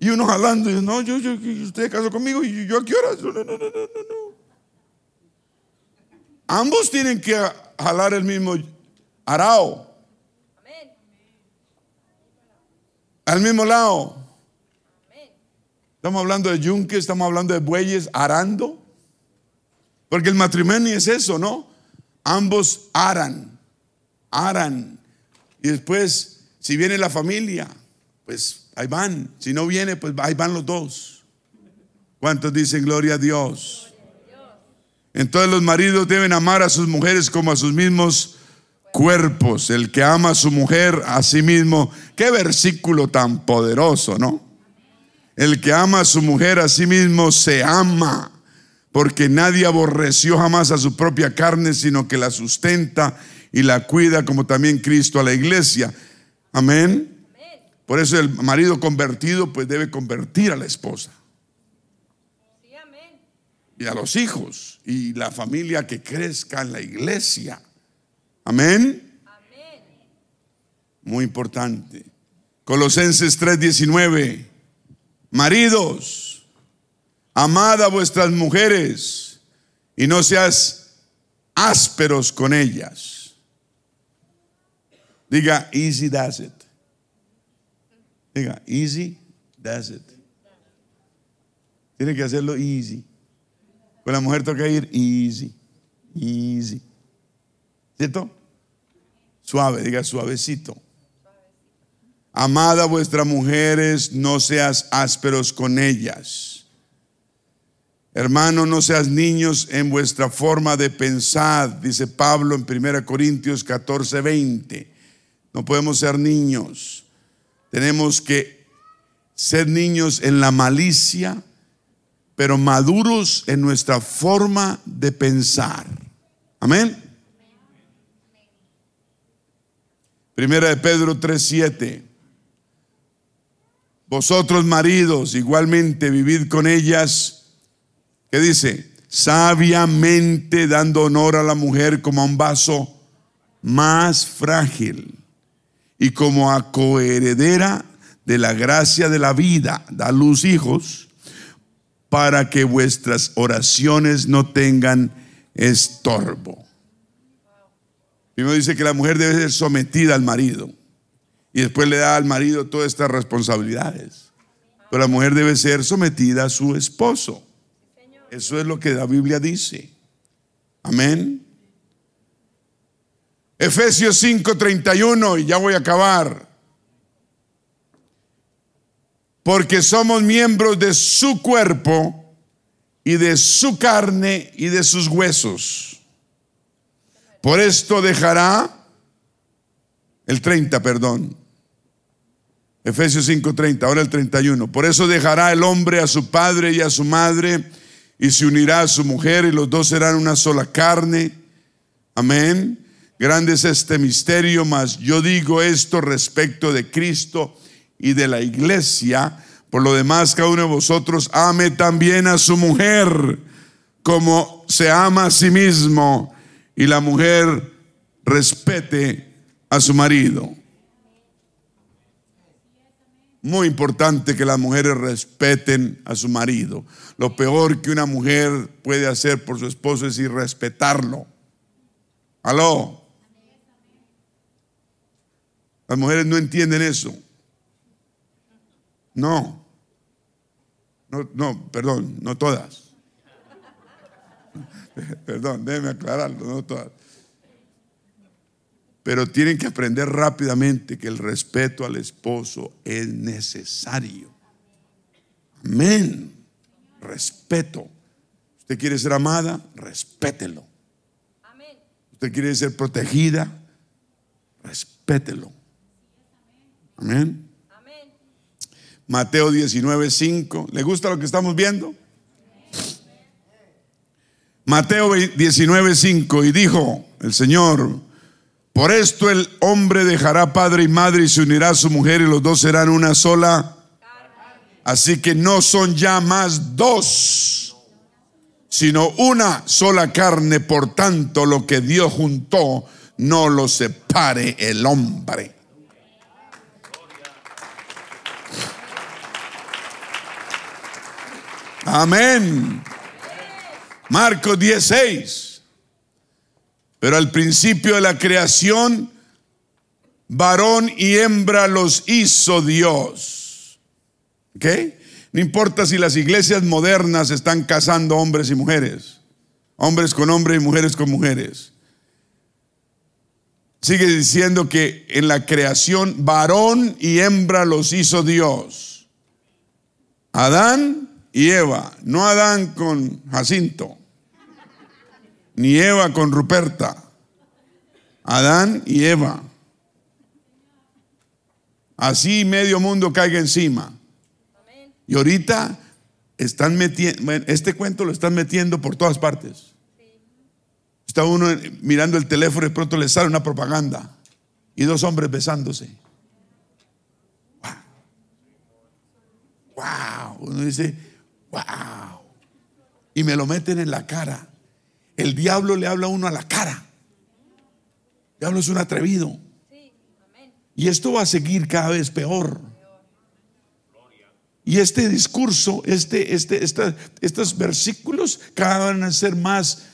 Y uno jalando, y no, yo, yo, usted casó conmigo, y yo, a qué hora? No, no, no, no, no. Ambos tienen que jalar el mismo arao. Al mismo lado. Estamos hablando de yunque, estamos hablando de bueyes arando. Porque el matrimonio es eso, ¿no? Ambos aran, aran. Y después, si viene la familia, pues Ahí van. Si no viene, pues ahí van los dos. ¿Cuántos dicen gloria a Dios? Entonces los maridos deben amar a sus mujeres como a sus mismos cuerpos. El que ama a su mujer a sí mismo. Qué versículo tan poderoso, ¿no? El que ama a su mujer a sí mismo se ama, porque nadie aborreció jamás a su propia carne, sino que la sustenta y la cuida, como también Cristo a la iglesia. Amén. Por eso el marido convertido pues debe convertir a la esposa. Y a los hijos y la familia que crezca en la iglesia. Amén. Muy importante. Colosenses 3:19. Maridos, amad a vuestras mujeres y no seas ásperos con ellas. Diga, easy does it. Diga, easy does it. Tiene que hacerlo easy. Con la mujer toca ir easy, easy. ¿Cierto? Suave, diga suavecito. Amada vuestras mujeres, no seas ásperos con ellas. Hermano, no seas niños en vuestra forma de pensar, dice Pablo en 1 Corintios 14, 20. No podemos ser niños. Tenemos que ser niños en la malicia, pero maduros en nuestra forma de pensar. Amén. Primera de Pedro 3:7. Vosotros maridos igualmente vivid con ellas. ¿Qué dice? Sabiamente dando honor a la mujer como a un vaso más frágil y como a coheredera de la gracia de la vida, da luz hijos, para que vuestras oraciones no tengan estorbo. Primero dice que la mujer debe ser sometida al marido y después le da al marido todas estas responsabilidades. Pero la mujer debe ser sometida a su esposo. Eso es lo que la Biblia dice. Amén. Efesios 5:31, y ya voy a acabar. Porque somos miembros de su cuerpo y de su carne y de sus huesos. Por esto dejará el 30, perdón. Efesios 5:30, ahora el 31. Por eso dejará el hombre a su padre y a su madre y se unirá a su mujer y los dos serán una sola carne. Amén. Grande es este misterio, mas yo digo esto respecto de Cristo y de la iglesia. Por lo demás, cada uno de vosotros ame también a su mujer como se ama a sí mismo y la mujer respete a su marido. Muy importante que las mujeres respeten a su marido. Lo peor que una mujer puede hacer por su esposo es irrespetarlo. Aló. Las mujeres no entienden eso. No. No, perdón, no todas. Perdón, déjeme aclararlo, no todas. Pero tienen que aprender rápidamente que el respeto al esposo es necesario. Amén. Respeto. ¿Usted quiere ser amada? Respételo. ¿Usted quiere ser protegida? Respételo. Amén. Mateo 19, 5. ¿Le gusta lo que estamos viendo? Mateo 19, 5. Y dijo el Señor, por esto el hombre dejará padre y madre y se unirá a su mujer y los dos serán una sola. Así que no son ya más dos, sino una sola carne. Por tanto, lo que Dios juntó, no lo separe el hombre. Amén. Marcos 16. Pero al principio de la creación, varón y hembra los hizo Dios. ¿Ok? No importa si las iglesias modernas están casando hombres y mujeres, hombres con hombres y mujeres con mujeres. Sigue diciendo que en la creación varón y hembra los hizo Dios. Adán y Eva, no Adán con Jacinto, ni Eva con Ruperta, Adán y Eva. Así medio mundo caiga encima. Y ahorita están metiendo, este cuento lo están metiendo por todas partes. Está uno mirando el teléfono y pronto le sale una propaganda y dos hombres besándose. Wow. Wow. Uno dice, Wow. Y me lo meten en la cara. El diablo le habla a uno a la cara. El diablo es un atrevido. Y esto va a seguir cada vez peor. Y este discurso, este, este, estos versículos cada vez van a ser más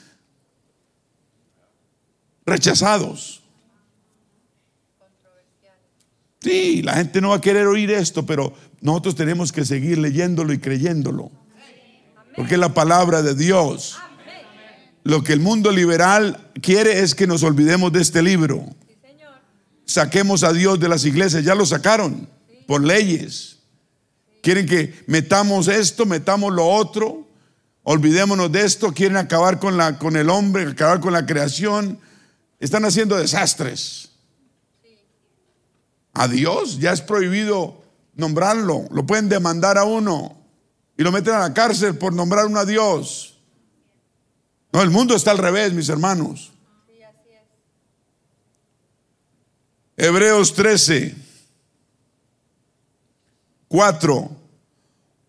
rechazados. Sí, la gente no va a querer oír esto, pero nosotros tenemos que seguir leyéndolo y creyéndolo. Porque es la palabra de Dios. Lo que el mundo liberal quiere es que nos olvidemos de este libro. Saquemos a Dios de las iglesias. Ya lo sacaron por leyes. Quieren que metamos esto, metamos lo otro. Olvidémonos de esto. Quieren acabar con, la, con el hombre, acabar con la creación. Están haciendo desastres. A Dios ya es prohibido nombrarlo. Lo pueden demandar a uno y lo meten a la cárcel por nombrar un a Dios. No, el mundo está al revés, mis hermanos. Hebreos 13, 4.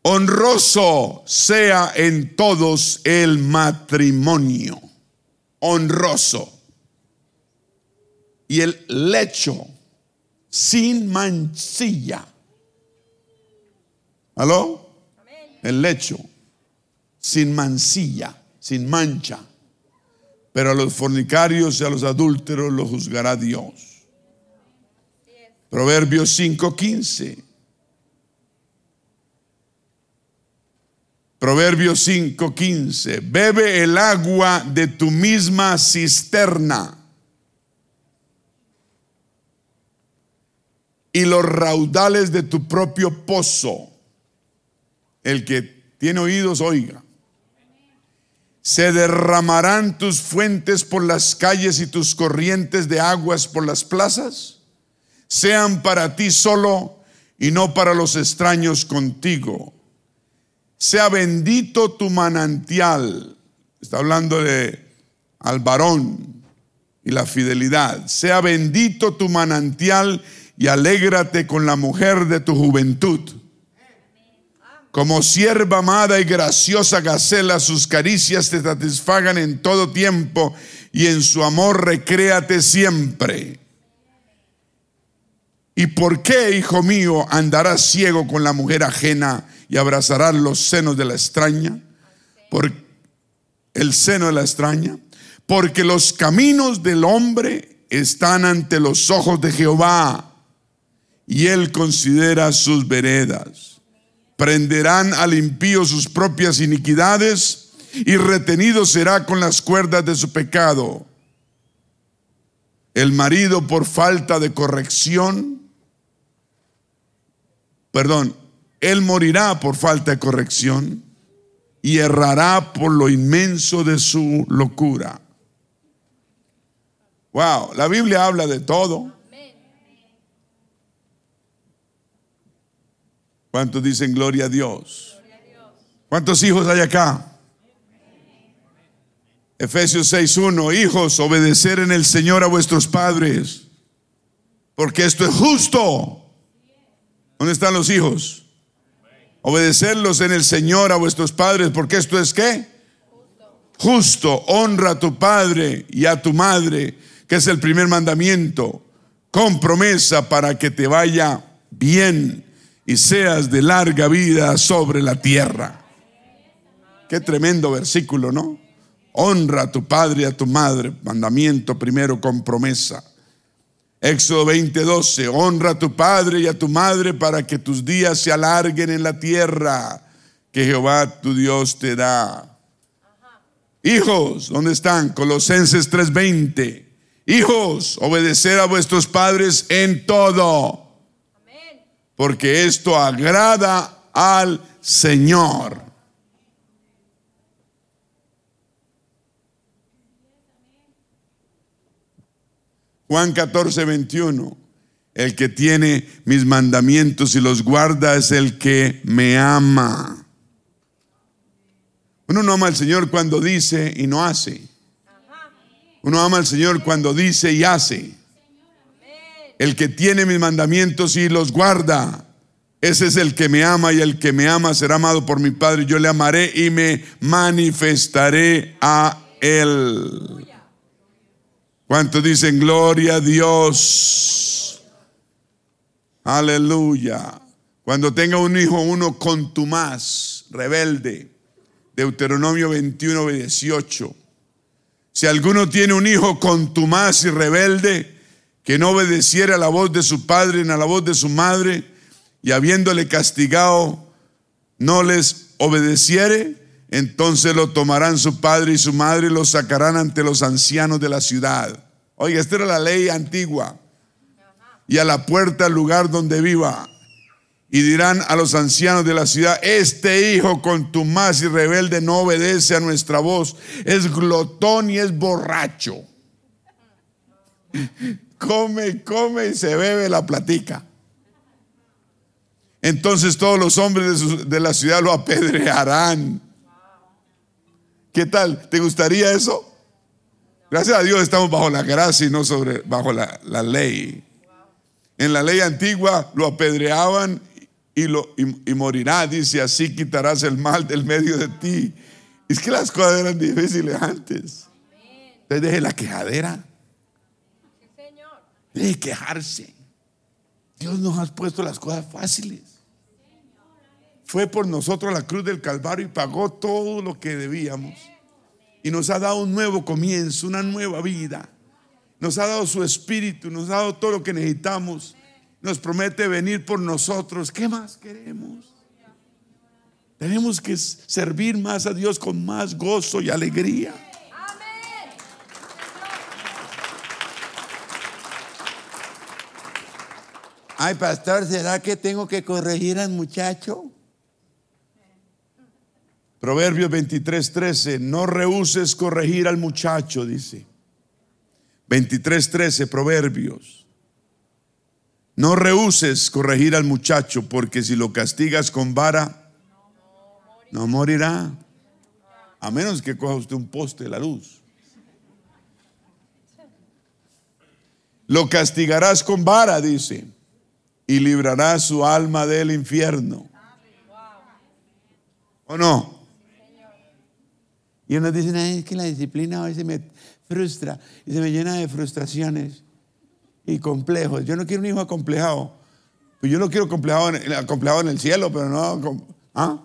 Honroso sea en todos el matrimonio. Honroso. Y el lecho sin mancilla. ¿Aló? El lecho sin mancilla, sin mancha. Pero a los fornicarios y a los adúlteros los juzgará Dios. Proverbios 5:15. Proverbios 5:15. Bebe el agua de tu misma cisterna. Y los raudales de tu propio pozo. El que tiene oídos, oiga. Se derramarán tus fuentes por las calles y tus corrientes de aguas por las plazas. Sean para ti solo y no para los extraños contigo. Sea bendito tu manantial. Está hablando de al varón y la fidelidad. Sea bendito tu manantial y alégrate con la mujer de tu juventud como sierva amada y graciosa gacela, sus caricias te satisfagan en todo tiempo y en su amor recréate siempre. ¿Y por qué, hijo mío, andarás ciego con la mujer ajena y abrazarás los senos de la extraña? Por el seno de la extraña. Porque los caminos del hombre están ante los ojos de Jehová y él considera sus veredas prenderán al impío sus propias iniquidades y retenido será con las cuerdas de su pecado. El marido por falta de corrección, perdón, él morirá por falta de corrección y errará por lo inmenso de su locura. Wow, la Biblia habla de todo. ¿Cuántos dicen gloria a Dios? ¿Cuántos hijos hay acá? Efesios 6.1, hijos, obedecer en el Señor a vuestros padres, porque esto es justo. ¿Dónde están los hijos? Obedecerlos en el Señor a vuestros padres, porque esto es qué? Justo. Honra a tu padre y a tu madre, que es el primer mandamiento, con promesa para que te vaya bien y seas de larga vida sobre la tierra. Qué tremendo versículo, ¿no? Honra a tu padre y a tu madre, mandamiento primero con promesa. Éxodo 20:12, honra a tu padre y a tu madre para que tus días se alarguen en la tierra que Jehová tu Dios te da. Hijos, ¿dónde están? Colosenses 3:20. Hijos, obedecer a vuestros padres en todo porque esto agrada al Señor. Juan 14, 21. El que tiene mis mandamientos y los guarda es el que me ama. Uno no ama al Señor cuando dice y no hace. Uno ama al Señor cuando dice y hace. El que tiene mis mandamientos y los guarda, ese es el que me ama y el que me ama será amado por mi Padre. Yo le amaré y me manifestaré a él. ¿Cuántos dicen gloria a Dios? Aleluya. Cuando tenga un hijo, uno contumaz, rebelde. Deuteronomio 21, 18. Si alguno tiene un hijo contumaz y rebelde, que no obedeciera a la voz de su padre ni a la voz de su madre, y habiéndole castigado, no les obedeciere, entonces lo tomarán su padre y su madre y lo sacarán ante los ancianos de la ciudad. Oiga, esta era la ley antigua. Y a la puerta al lugar donde viva. Y dirán a los ancianos de la ciudad, este hijo con tu más y rebelde no obedece a nuestra voz, es glotón y es borracho come, come y se bebe la platica. Entonces todos los hombres de, la ciudad lo apedrearán. ¿Qué tal? ¿Te gustaría eso? Gracias a Dios estamos bajo la gracia y no sobre, bajo la, la ley. En la ley antigua lo apedreaban y, lo, y, morirá. Dice, así quitarás el mal del medio de ti. Es que las cosas eran difíciles antes. Entonces deje la quejadera. Deje quejarse. Dios nos ha puesto las cosas fáciles. Fue por nosotros la cruz del Calvario y pagó todo lo que debíamos. Y nos ha dado un nuevo comienzo, una nueva vida. Nos ha dado su espíritu, nos ha dado todo lo que necesitamos. Nos promete venir por nosotros. ¿Qué más queremos? Tenemos que servir más a Dios con más gozo y alegría. Ay, pastor, ¿será que tengo que corregir al muchacho? Proverbios 23, 13, no rehuses corregir al muchacho, dice. 23, 13, Proverbios. No rehuses corregir al muchacho, porque si lo castigas con vara, no morirá. A menos que coja usted un poste de la luz. Lo castigarás con vara, dice, y librarás su alma del infierno. ¿O no? Y unos dicen, es que la disciplina a veces me frustra y se me llena de frustraciones y complejos. Yo no quiero un hijo acomplejado. Pues yo no quiero acomplejado en, acomplejado en el cielo, pero no. ¿Ah?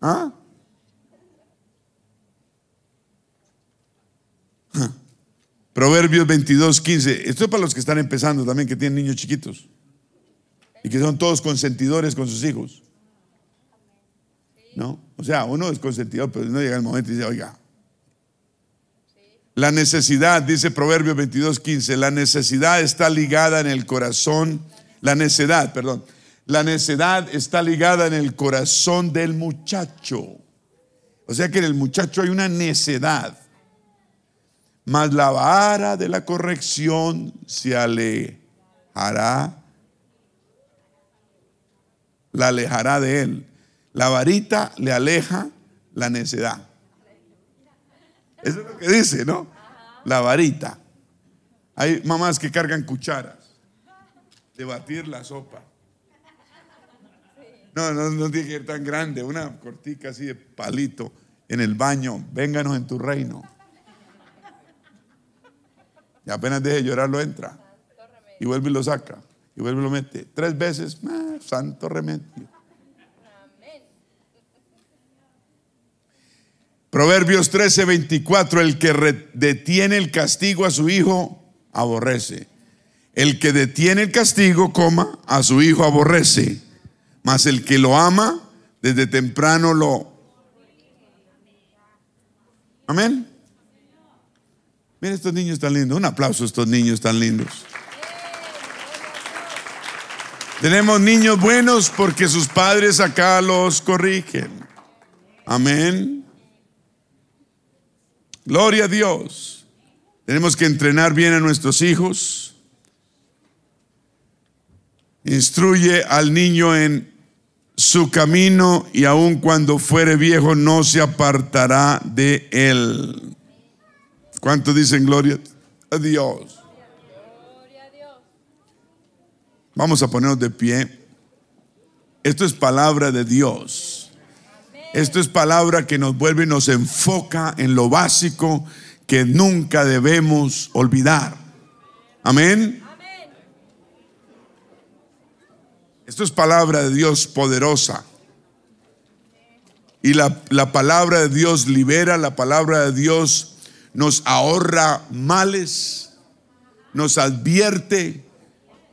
¿Ah? Proverbios 22, 15. Esto es para los que están empezando también, que tienen niños chiquitos. Y que son todos consentidores con sus hijos. ¿No? O sea, uno es consentidor, pero no llega el momento y dice, oiga. La necesidad, dice Proverbio 22, 15, la necesidad está ligada en el corazón, la necedad, perdón, la necedad está ligada en el corazón del muchacho. O sea que en el muchacho hay una necedad. Mas la vara de la corrección se alejará, la alejará de él. La varita le aleja la necedad. Eso es lo que dice, ¿no? La varita. Hay mamás que cargan cucharas de batir la sopa. No, no, no tiene que ser tan grande, una cortica así de palito en el baño. Vénganos en tu reino. Y apenas deje llorar, lo entra. Y vuelve y lo saca. Y vuelve y lo mete. Tres veces, ah, santo remedio. Proverbios 13, 24, el que detiene el castigo a su hijo, aborrece. El que detiene el castigo, coma, a su hijo aborrece. Mas el que lo ama, desde temprano lo... Amén. Miren estos niños tan lindos. Un aplauso a estos niños tan lindos. Tenemos niños buenos porque sus padres acá los corrigen. Amén. Gloria a Dios. Tenemos que entrenar bien a nuestros hijos. Instruye al niño en su camino y aun cuando fuere viejo no se apartará de él. ¿Cuánto dicen gloria a Dios? Vamos a ponernos de pie. Esto es palabra de Dios. Esto es palabra que nos vuelve y nos enfoca en lo básico que nunca debemos olvidar. Amén. Esto es palabra de Dios poderosa. Y la, la, palabra de Dios libera, la palabra de Dios nos ahorra males, nos advierte,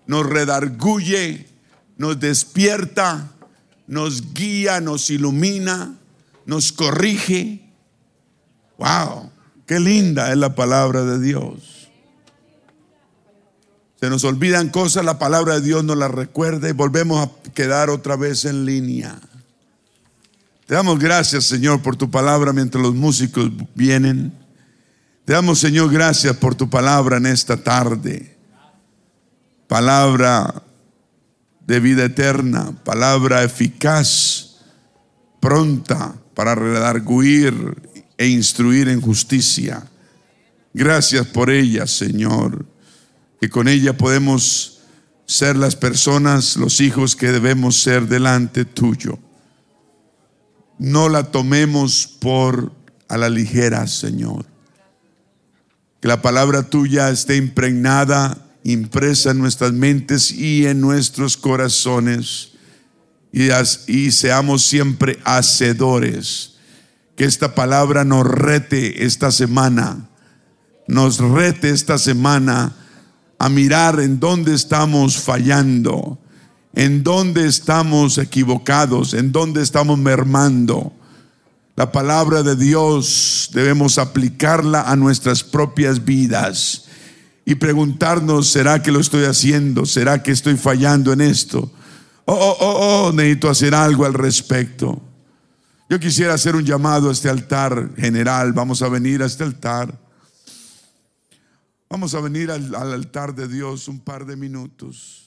nos redarguye, nos despierta nos guía, nos ilumina, nos corrige. Wow, qué linda es la palabra de Dios. Se nos olvidan cosas, la palabra de Dios nos la recuerda y volvemos a quedar otra vez en línea. Te damos gracias, Señor, por tu palabra mientras los músicos vienen. Te damos, Señor, gracias por tu palabra en esta tarde. Palabra de vida eterna, palabra eficaz, pronta para redarguir e instruir en justicia. Gracias por ella, Señor, que con ella podemos ser las personas, los hijos que debemos ser delante tuyo. No la tomemos por a la ligera, Señor. Que la palabra tuya esté impregnada, impresa en nuestras mentes y en nuestros corazones. Y, y seamos siempre hacedores. Que esta palabra nos rete esta semana. Nos rete esta semana a mirar en dónde estamos fallando, en dónde estamos equivocados, en dónde estamos mermando. La palabra de Dios debemos aplicarla a nuestras propias vidas y preguntarnos, ¿será que lo estoy haciendo? ¿Será que estoy fallando en esto? Oh, oh, oh, oh, necesito hacer algo al respecto. Yo quisiera hacer un llamado a este altar general. Vamos a venir a este altar. Vamos a venir al, altar de Dios un par de minutos.